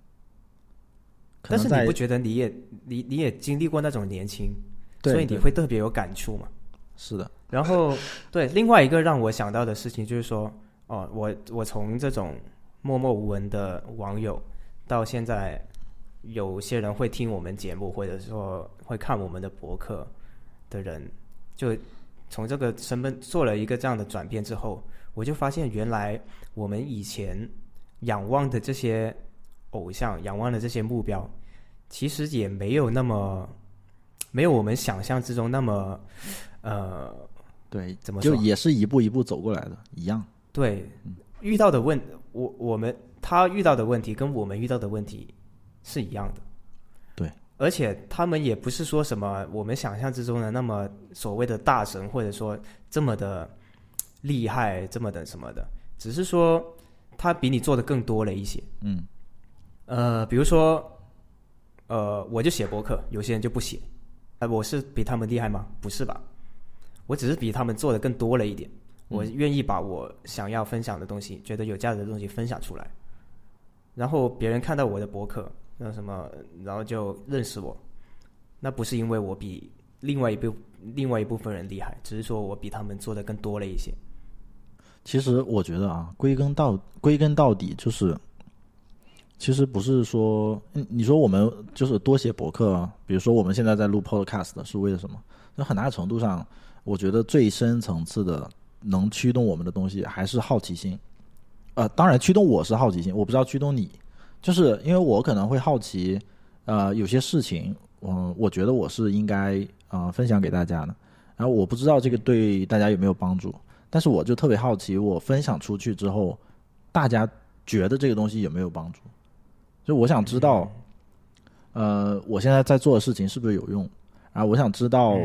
S1: 但是你不觉得你也你你也经历过那种年轻，所以你会特别有感触嘛？
S2: 是的，
S1: 然后对另外一个让我想到的事情就是说，哦，我我从这种默默无闻的网友，到现在有些人会听我们节目，或者说会看我们的博客的人，就从这个身份做了一个这样的转变之后，我就发现原来我们以前仰望的这些偶像，仰望的这些目标，其实也没有那么没有我们想象之中那么。呃，
S2: 对，
S1: 怎么
S2: 就也是一步一步走过来的，一样。
S1: 对，遇到的问，我我们他遇到的问题跟我们遇到的问题是一样的。
S2: 对，
S1: 而且他们也不是说什么我们想象之中的那么所谓的大神，或者说这么的厉害，这么的什么的，只是说他比你做的更多了一些。
S2: 嗯，
S1: 呃，比如说，呃，我就写博客，有些人就不写，哎，我是比他们厉害吗？不是吧？我只是比他们做的更多了一点，我愿意把我想要分享的东西，觉得有价值的东西分享出来，然后别人看到我的博客，那什么，然后就认识我，那不是因为我比另外一部另外一部分人厉害，只是说我比他们做的更多了一些。
S2: 其实我觉得啊，归根到归根到底就是，其实不是说，你说我们就是多写博客，比如说我们现在在录 Podcast 是为了什么？那很大程度上。我觉得最深层次的能驱动我们的东西还是好奇心。呃，当然驱动我是好奇心，我不知道驱动你，就是因为我可能会好奇，呃，有些事情，嗯，我觉得我是应该啊分享给大家的，然后我不知道这个对大家有没有帮助，但是我就特别好奇，我分享出去之后，大家觉得这个东西有没有帮助？就我想知道，呃，我现在在做的事情是不是有用？然后我想知道，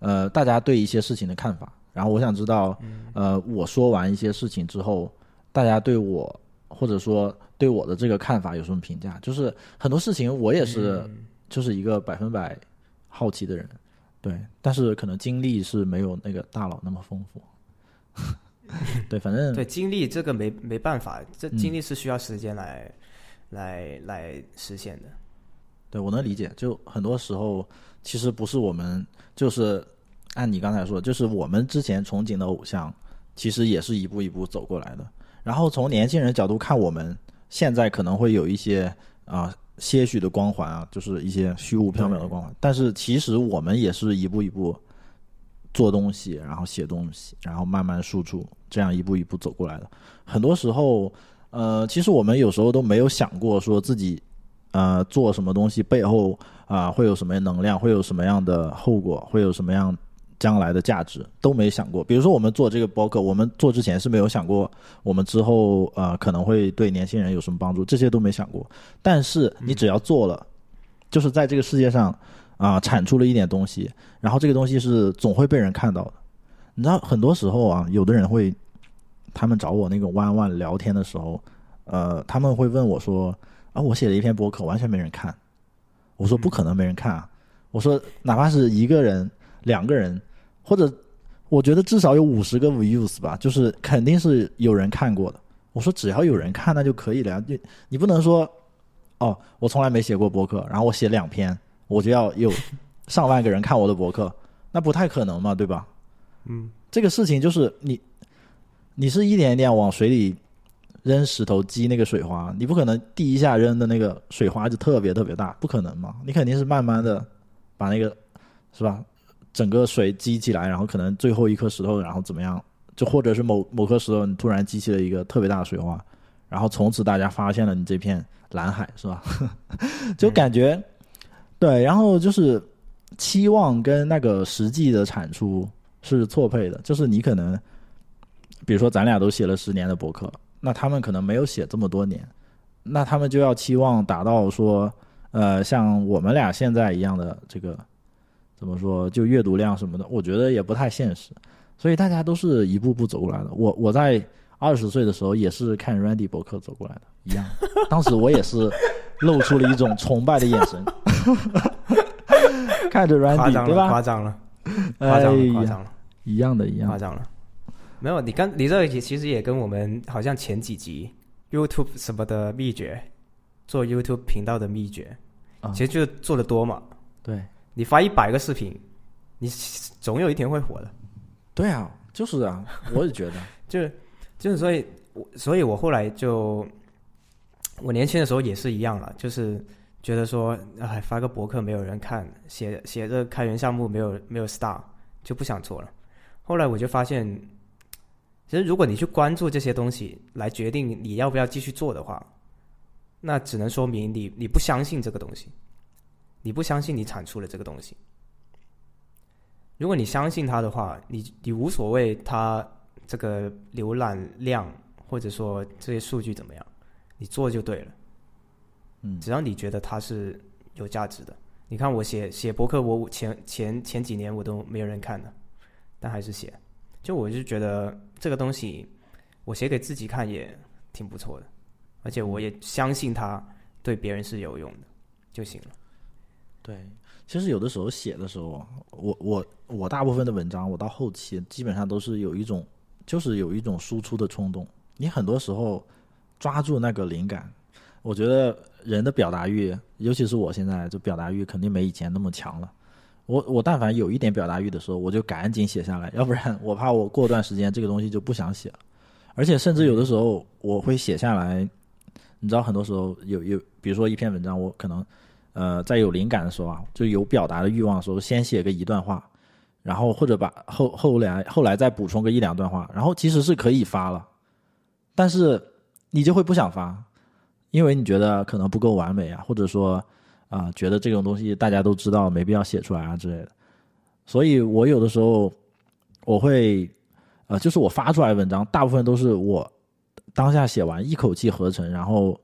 S2: 呃，大家对一些事情的看法。然后我想知道，呃，我说完一些事情之后。大家对我或者说对我的这个看法有什么评价？就是很多事情我也是就是一个百分百好奇的人，对，但是可能经历是没有那个大佬那么丰富。*laughs* 对，反正
S1: 对经历这个没没办法，这经历是需要时间来来来实现的。
S2: 对我能理解，就很多时候其实不是我们就是按你刚才说，就是我们之前憧憬的偶像，其实也是一步一步走过来的。然后从年轻人角度看，我们现在可能会有一些啊些许的光环啊，就是一些虚无缥缈的光环。但是其实我们也是一步一步做东西，然后写东西，然后慢慢输出，这样一步一步走过来的。很多时候，呃，其实我们有时候都没有想过说自己呃做什么东西背后啊会有什么能量，会有什么样的后果，会有什么样。将来的价值都没想过，比如说我们做这个博客，我们做之前是没有想过，我们之后呃可能会对年轻人有什么帮助，这些都没想过。但是你只要做了，就是在这个世界上啊产出了一点东西，然后这个东西是总会被人看到的。你知道很多时候啊，有的人会，他们找我那个弯弯聊天的时候，呃，他们会问我说啊，我写了一篇博客，完全没人看。我说不可能没人看啊，我说哪怕是一个人、两个人。或者，我觉得至少有五十个 views 吧，就是肯定是有人看过的。我说只要有人看那就可以了呀，你你不能说，哦，我从来没写过博客，然后我写两篇，我就要有上万个人看我的博客，那不太可能嘛，对吧？*laughs*
S1: 嗯，
S2: 这个事情就是你，你是一点一点往水里扔石头积那个水花，你不可能第一下扔的那个水花就特别特别大，不可能嘛，你肯定是慢慢的把那个，是吧？整个水积起来，然后可能最后一颗石头，然后怎么样？就或者是某 *laughs* 某颗石头，你突然激起了一个特别大的水花，然后从此大家发现了你这片蓝海，是吧？*laughs* 就感觉对，然后就是期望跟那个实际的产出是错配的。就是你可能，比如说咱俩都写了十年的博客，那他们可能没有写这么多年，那他们就要期望达到说，呃，像我们俩现在一样的这个。怎么说？就阅读量什么的，我觉得也不太现实，所以大家都是一步步走过来的。我我在二十岁的时候也是看 Randy 博客走过来的，一样。当时我也是露出了一种崇拜的眼神，*laughs* 看着 Randy，对吧？
S1: 夸张了，夸张了，夸张了，
S2: 一样的，一样
S1: 夸张了。没有，你刚你这其实也跟我们好像前几集 YouTube 什么的秘诀，做 YouTube 频道的秘诀，其实就做的多嘛。
S2: 对。
S1: 你发一百个视频，你总有一天会火的。
S2: 对啊，就是啊，我也觉得，*laughs*
S1: 就是就是所以，我所以我后来就，我年轻的时候也是一样了，就是觉得说，哎，发个博客没有人看，写写着开源项目没有没有 star，就不想做了。后来我就发现，其实如果你去关注这些东西来决定你要不要继续做的话，那只能说明你你不相信这个东西。你不相信你产出了这个东西，如果你相信它的话，你你无所谓它这个浏览量或者说这些数据怎么样，你做就对了。
S2: 嗯，
S1: 只要你觉得它是有价值的。你看我写写博客，我前前前几年我都没有人看的，但还是写。就我就觉得这个东西，我写给自己看也挺不错的，而且我也相信它对别人是有用的就行了。
S2: 对，其实有的时候写的时候，我我我大部分的文章，我到后期基本上都是有一种，就是有一种输出的冲动。你很多时候抓住那个灵感，我觉得人的表达欲，尤其是我现在就表达欲肯定没以前那么强了。我我但凡有一点表达欲的时候，我就赶紧写下来，要不然我怕我过段时间这个东西就不想写了。而且甚至有的时候我会写下来，你知道，很多时候有有，比如说一篇文章，我可能。呃，在有灵感的时候啊，就有表达的欲望的时候，先写个一段话，然后或者把后后来后来再补充个一两段话，然后其实是可以发了，但是你就会不想发，因为你觉得可能不够完美啊，或者说啊、觉得这种东西大家都知道，没必要写出来啊之类的。所以我有的时候我会呃，就是我发出来文章，大部分都是我当下写完一口气合成，然后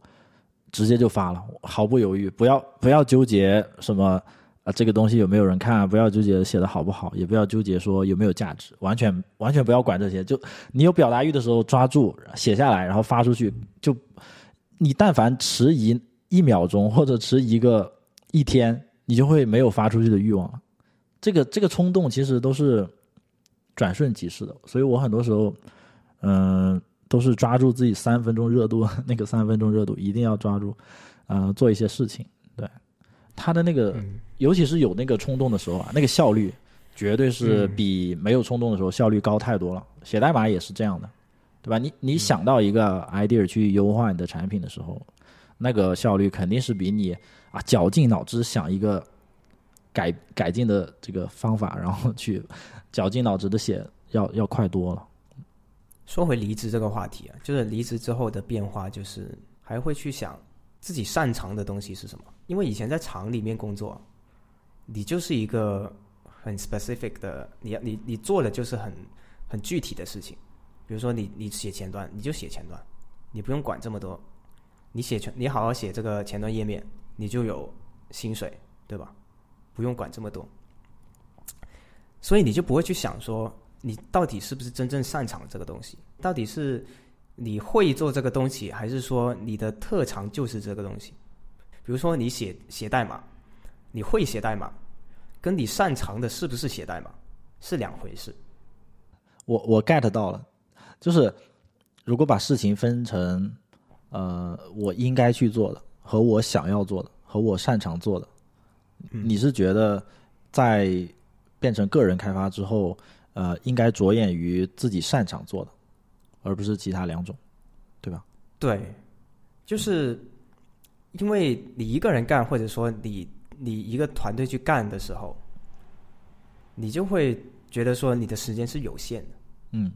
S2: 直接就发了，毫不犹豫，不要不要纠结什么啊这个东西有没有人看，不要纠结写的好不好，也不要纠结说有没有价值，完全完全不要管这些。就你有表达欲的时候，抓住写下来，然后发出去。就你但凡迟疑一秒钟或者迟疑个一天，你就会没有发出去的欲望了。这个这个冲动其实都是转瞬即逝的，所以我很多时候，嗯、都是抓住自己三分钟热度，*laughs* 那个三分钟热度一定要抓住，呃，做一些事情。对，他的那个，
S1: 嗯
S2: 尤其是有那个冲动的时候啊，那个效率绝对是
S1: 嗯
S2: 比没有冲动的时候效率高太多了。写代码也是这样的，对吧？你你想到一个 idea 去优化你的产品的时候，那个效率肯定是比你啊绞尽脑汁想一个改改进的这个方法，然后去绞尽脑汁的写要要快多了。
S1: 说回离职这个话题啊，就是离职之后的变化，就是还会去想自己擅长的东西是什么。因为以前在厂里面工作，你就是一个很 specific 的，你要你你做的就是很很具体的事情。比如说你你写前端，你就写前端，你不用管这么多。你写全，你好好写这个前端页面，你就有薪水，对吧？不用管这么多。所以你就不会去想说，你到底是不是真正擅长这个东西？到底是你会做这个东西，还是说你的特长就是这个东西？比如说你写写代码，你会写代码，跟你擅长的是不是写代码是两回事。
S2: 我我 get 到了，就是如果把事情分成呃我应该去做的和我想要做的和我擅长做的，你是觉得在变成个人开发之后，呃，应该着眼于自己擅长做的，而不是其他两种，对吧？
S1: 对，就是因为你一个人干，或者说你你一个团队去干的时候，你就会觉得说你的时间是有限的，
S2: 嗯，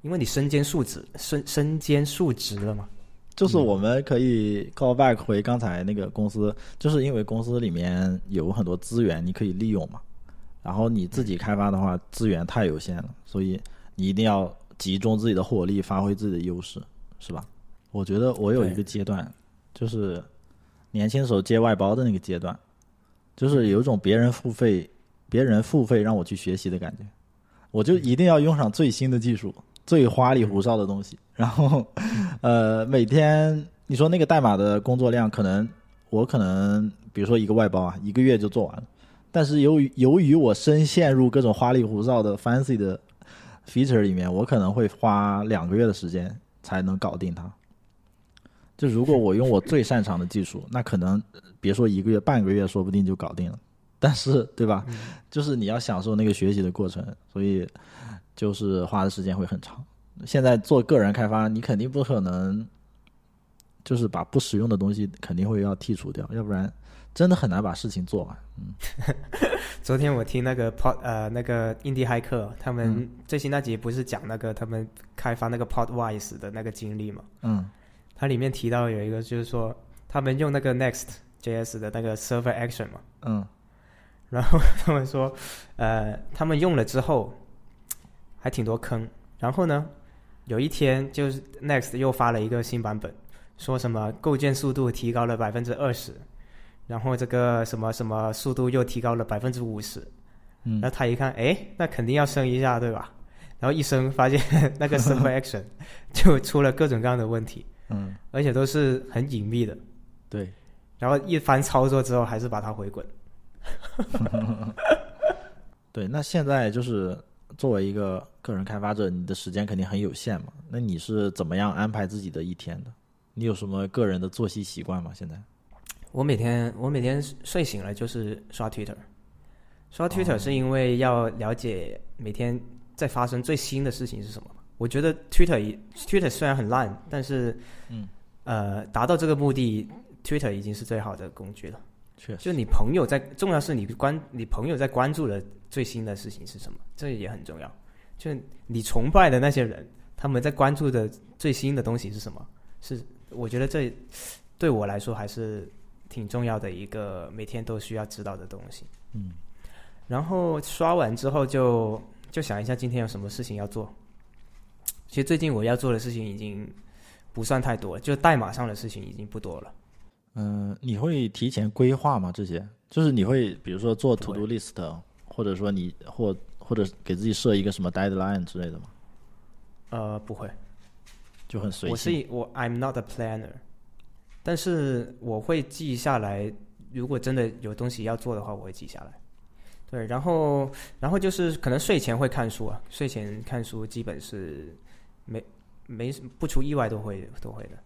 S1: 因为你身兼数职，身身兼数职了嘛。
S2: 就是我们可以 call back 回刚才那个公司，就是因为公司里面有很多资源你可以利用嘛，然后你自己开发的话资源太有限了，所以你一定要集中自己的火力，发挥自己的优势，是吧？我觉得我有一个阶段，就是年轻时候接外包的那个阶段，就是有一种别人付费，别人付费让我去学习的感觉，我就一定要用上最新的技术，最花里胡哨的东西，然后，呃，每天你说那个代码的工作量，可能我可能比如说一个外包啊，一个月就做完了，但是由于由于我深陷入各种花里胡哨的 fancy 的 feature 里面，我可能会花两个月的时间才能搞定它。就如果我用我最擅长的技术，那可能呃别说一个月，半个月说不定就搞定了。但是，对吧？就是你要享受那个学习的过程，所以就是花的时间会很长。现在做个人开发，你肯定不可能，就是把不实用的东西肯定会要剔除掉，要不然真的很难把事情做完。嗯。*laughs*
S1: 昨天我听那个 Pod 呃那个印第骇客他们
S2: 嗯
S1: 最新那集不是讲那个他们开发那个 Podwise 的那个经历嘛？
S2: 嗯。
S1: 它里面提到有一个就是说他们用那个 Next JS 的那个 Server Action 嘛，
S2: 嗯。
S1: 然后他们说呃他们用了之后还挺多坑，然后呢有一天就是 Next 又发了一个新版本，说什么构建速度提高了百分之二十，然后这个什么什么速度又提高了百分之五十。
S2: 嗯
S1: 然后他一看，哎，那肯定要升一下，对吧？然后一升，发现 *laughs* 那个 server *laughs* action 就出了各种各样的问题，
S2: 嗯，
S1: 而且都是很隐秘的。
S2: 对，
S1: 然后一番操作之后，还是把它回滚。*laughs*
S2: 对。那现在就是作为一个个人开发者，你的时间肯定很有限嘛。那你是怎么样安排自己的一天的？你有什么个人的作息习惯吗？现在？
S1: 我每天我每天睡醒了就是刷 Twitter，刷 Twitter 是因为要了解每天在发生最新的事情是什么。我觉得 Twitter Twitter 虽然很烂，但是
S2: 嗯
S1: 呃，达到这个目的，Twitter 已经是最好的工具了。
S2: 确实，
S1: 就你朋友在，重要是你关你朋友在关注的最新的事情是什么，这也很重要。就你崇拜的那些人，他们在关注的最新的东西是什么？是我觉得这对我来说还是挺重要的一个每天都需要知道的东西。
S2: 嗯，
S1: 然后刷完之后就就想一下今天有什么事情要做。其实最近我要做的事情已经不算太多，就代码上的事情已经不多了。
S2: 嗯、你会提前规划吗？这些就是你会比如说做 to do list，或者说你或或者给自己设一个什么 deadline 之类的吗？
S1: 呃，不会。
S2: 就很随
S1: 我是
S2: 性。
S1: 我 I'm not a planner，但是我会记下来。如果真的有东西要做的话，我会记下来。对，然后然后就是可能睡前会看书啊，睡前看书基本是没没不出意外都会都会的。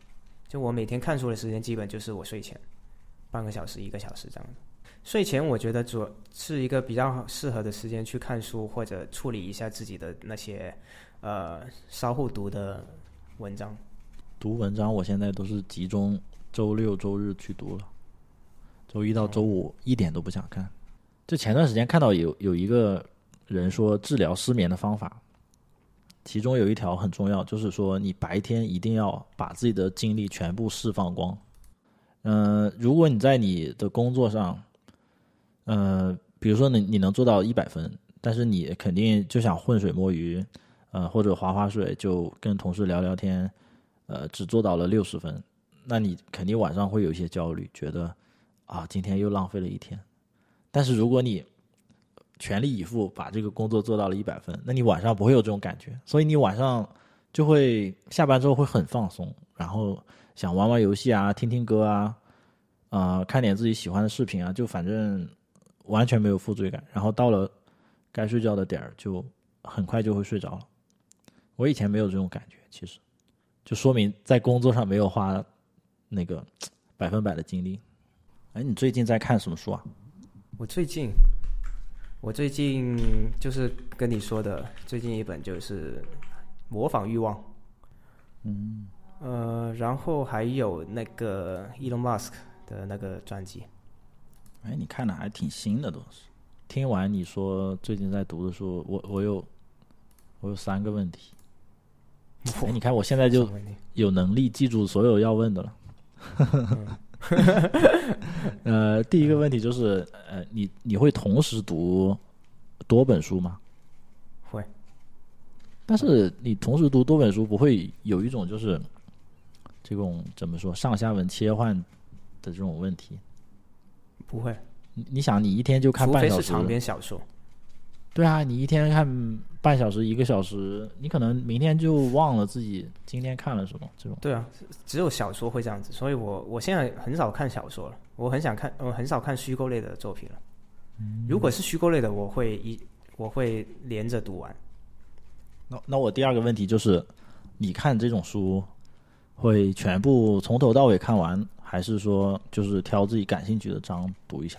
S1: 就我每天看书的时间基本就是我睡前半个小时一个小时这样的。睡前我觉得主是一个比较适合的时间去看书或者处理一下自己的那些呃稍后读的文章。
S2: 读文章，我现在都是集中周六周日去读了，周一到周五一点都不想看。就前段时间看到有有一个人说治疗失眠的方法，其中有一条很重要，就是说你白天一定要把自己的精力全部释放光。嗯、如果你在你的工作上，呃，比如说你你能做到一百分，但是你肯定就想浑水摸鱼，呃，或者划划水，就跟同事聊聊天，呃，只做到了六十分，那你肯定晚上会有一些焦虑，觉得啊，今天又浪费了一天。但是如果你全力以赴把这个工作做到了一百分，那你晚上不会有这种感觉，所以你晚上就会下班之后会很放松，然后想玩玩游戏啊，听听歌啊，啊、看点自己喜欢的视频啊，就反正完全没有负罪感。然后到了该睡觉的点儿，就很快就会睡着了。我以前没有这种感觉，其实就说明在工作上没有花那个百分百的精力。哎，你最近在看什么书啊？
S1: 我最近，我最近就是跟你说的，最近一本就是《模仿欲望》。嗯。呃，然后还有那个 Elon Musk 的那个专辑。
S2: 哎，你看的还挺新的，都是。听完你说最近在读的书，我我有我有三个问题。*laughs* 哎，你看我现在就有能力记住所有要问的了。*laughs* 呃，第一个问题就是，呃，你你会同时读多本书吗？
S1: 会。
S2: 但是你同时读多本书，不会有一种就是这种怎么说上下文切换的这种问题？
S1: 不会，
S2: 你你想，你一天就看
S1: 除
S2: 半小时，
S1: 非是长篇小说。
S2: 对啊，你一天看半小时、一个小时，你可能明天就忘了自己今天看了什么。这种
S1: 对啊，只有小说会这样子，所以我我现在很少看小说了，我很想看，我很少看虚构类的作品了。如果是虚构类的，我会一我会连着读完。
S2: 那那我第二个问题就是，你看这种书会全部从头到尾看完，还是说就是挑自己感兴趣的章读一下？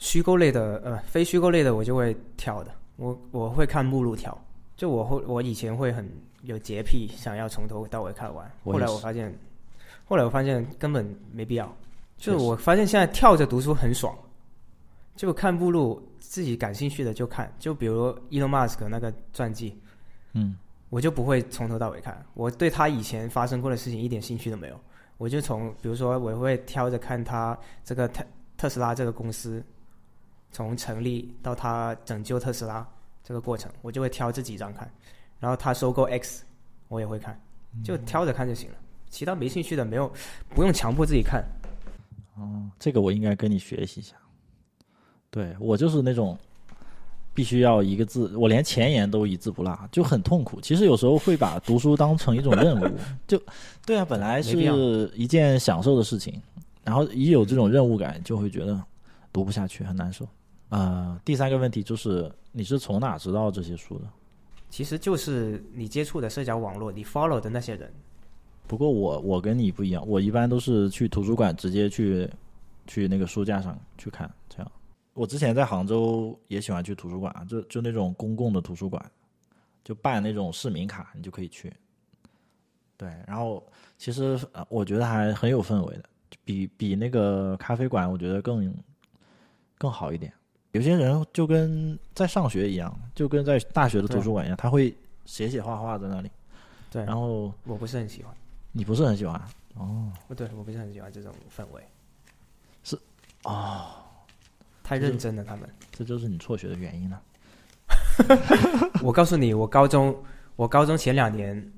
S1: 虚构类的，呃，非虚构类的我就会跳的，我我会看目录跳，就我会我以前会很有洁癖，想要从头到尾看完，后来我发现，后来我发现根本没必要，就我发现现在跳着读书很爽，就看目录自己感兴趣的就看，就比如 Elon Musk 那个传记，
S2: 嗯，
S1: 我就不会从头到尾看，我对他以前发生过的事情一点兴趣都没有，我就从比如说我会挑着看他这个特特斯拉这个公司从成立到他拯救特斯拉这个过程，我就会挑这几张看，然后他收购 X 我也会看，就挑着看就行了，其他没兴趣的没有不用强迫自己看，哦
S2: 这个我应该跟你学习一下。对我就是那种必须要一个字，我连前言都一字不落，就很痛苦。其实有时候会把读书当成一种任务，*laughs* 就对啊，本来
S1: 没必要
S2: 是一件享受的事情，然后一有这种任务感，就会觉得读不下去，很难受。呃，第三个问题就是你是从哪知道这些书的？
S1: 其实就是你接触的社交网络，你 follow 的那些人，
S2: 不过我我跟你不一样，我一般都是去图书馆直接去去那个书架上去看，这样。我之前在杭州也喜欢去图书馆，就就那种公共的图书馆，就办那种市民卡，你就可以去。对，然后其实呃我觉得还很有氛围的，比比那个咖啡馆，我觉得更更好一点。有些人就跟在上学一样，就跟在大学的图书馆一样，他会写写画画在那里。
S1: 对，
S2: 然后
S1: 我不是很喜欢，
S2: 你不是很喜欢哦？
S1: 不对，我不是很喜欢这种氛围，
S2: 是哦，
S1: 太认真了他们。
S2: 这就是你辍学的原因了。*laughs*
S1: 我告诉你，我高中我高中前两年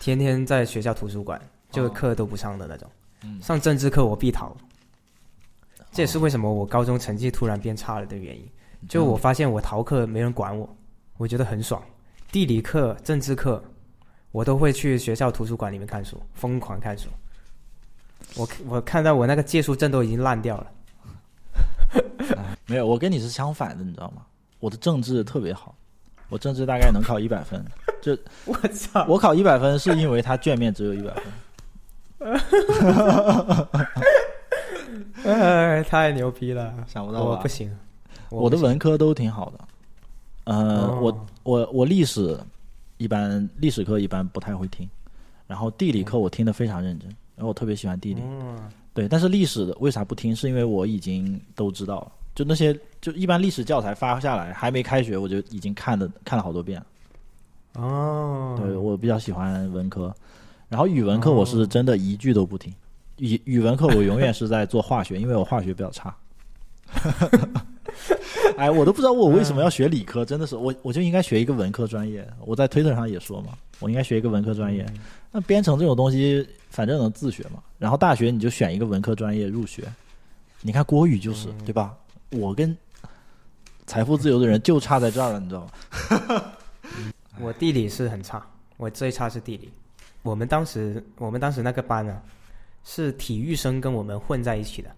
S1: 天天在学校图书馆，就课都不上的那种，
S2: 嗯
S1: 上政治课我必逃。这也是为什么我高中成绩突然变差了的原因。就我发现我逃课没人管我，我觉得很爽。地理课、政治课，我都会去学校图书馆里面看书，疯狂看书。我我看到我那个借书证都已经烂掉了。
S2: 没有，我跟你是相反的，你知道吗？我的政治特别好，我政治大概能考一百分。就 *laughs*
S1: 我操！
S2: 我考一百分是因为他卷面只有一百分。*laughs*
S1: 哎，*laughs* 太牛逼了！
S2: 想不到吧
S1: 我不？行，
S2: 我的文科都挺好的。呃，
S1: 哦
S2: 我我我历史一般历史课一般不太会听，然后地理课我听得非常认真，然后我特别喜欢地理。
S1: 嗯
S2: 对，但是历史的为啥不听？是因为我已经都知道了，就那些就一般历史教材发下来，还没开学我就已经看的看了好多遍了。
S1: 哦，
S2: 对我比较喜欢文科，然后语文课我是真的一句都不听。语语文课我永远是在做化学，因为我化学比较差。*laughs* 哎，我都不知道我为什么要学理科，真的是我我就应该学一个文科专业。我在推特上也说嘛，我应该学一个文科专业。那编程这种东西，反正能自学嘛。然后大学你就选一个文科专业入学。你看郭宇就是、对吧？我跟财富自由的人就差在这儿了，你知道吗？*laughs*
S1: 我地理是很差，我最差是地理。我们当时我们当时那个班呢，是体育生跟我们混在一起的，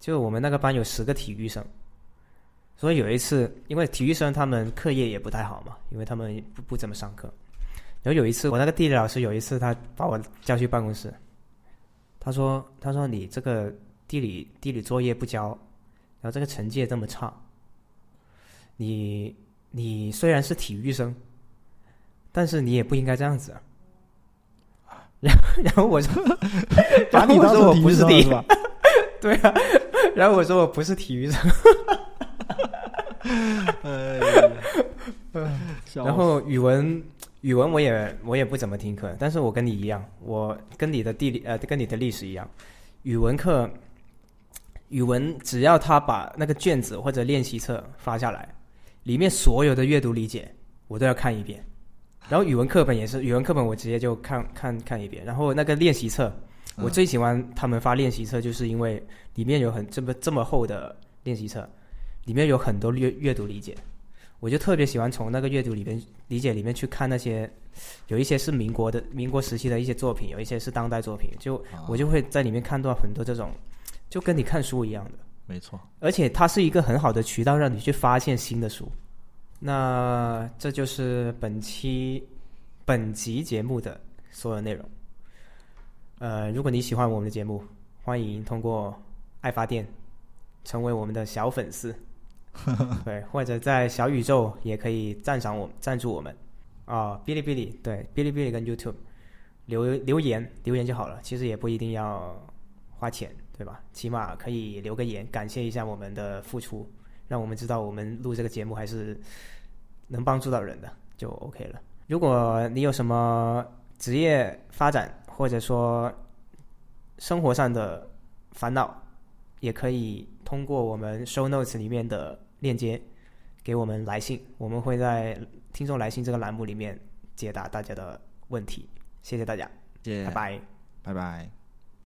S1: 就我们那个班有十个体育生，所以有一次，因为体育生他们课业也不太好嘛，因为他们不不怎么上课。然后有一次，我那个地理老师有一次他把我叫去办公室，他说他说你这个地理地理作业不交，然后这个成绩也这么差，你你虽然是体育生，但是你也不应该这样子啊。然后然后我说，*laughs*
S2: 把你
S1: 然后我说我不是体
S2: 生了是吧？
S1: 对啊，然后我说我不是体育生，*laughs*
S2: 哎，
S1: 然后语文语文我也我也不怎么听课，但是我跟你一样，我跟你的地理呃跟你的历史一样，语文课语文只要他把那个卷子或者练习册发下来，里面所有的阅读理解我都要看一遍，然后语文课本也是语文课本我直接就看看看一遍，然后那个练习册我最喜欢他们发练习册，就是因为里面有很这么这么厚的练习册，里面有很多阅阅读理解。我就特别喜欢从那个阅读里面理解里面去看那些，有一些是民国的民国时期的一些作品，有一些是当代作品，就我就会在里面看到很多这种，就跟你看书一样的，
S2: 没错，
S1: 而且它是一个很好的渠道，让你去发现新的书。那这就是本期本集节目的所有内容。呃，如果你喜欢我们的节目，欢迎通过爱发电成为我们的小粉丝。*laughs* 对，或者在小宇宙也可以赞赏我赞助我们啊，哔哩哔哩对，哔哩哔哩跟 YouTube 留留言留言就好了，其实也不一定要花钱，对吧？起码可以留个言，感谢一下我们的付出，让我们知道我们录这个节目还是能帮助到人的，就 OK 了。如果你有什么职业发展或者说生活上的烦恼，也可以通过我们 show notes 里面的链接给我们来信，我们会在听众来信这个栏目里面解答大家的问题。谢谢大家，
S2: 谢谢
S1: 拜，拜。
S2: 拜拜。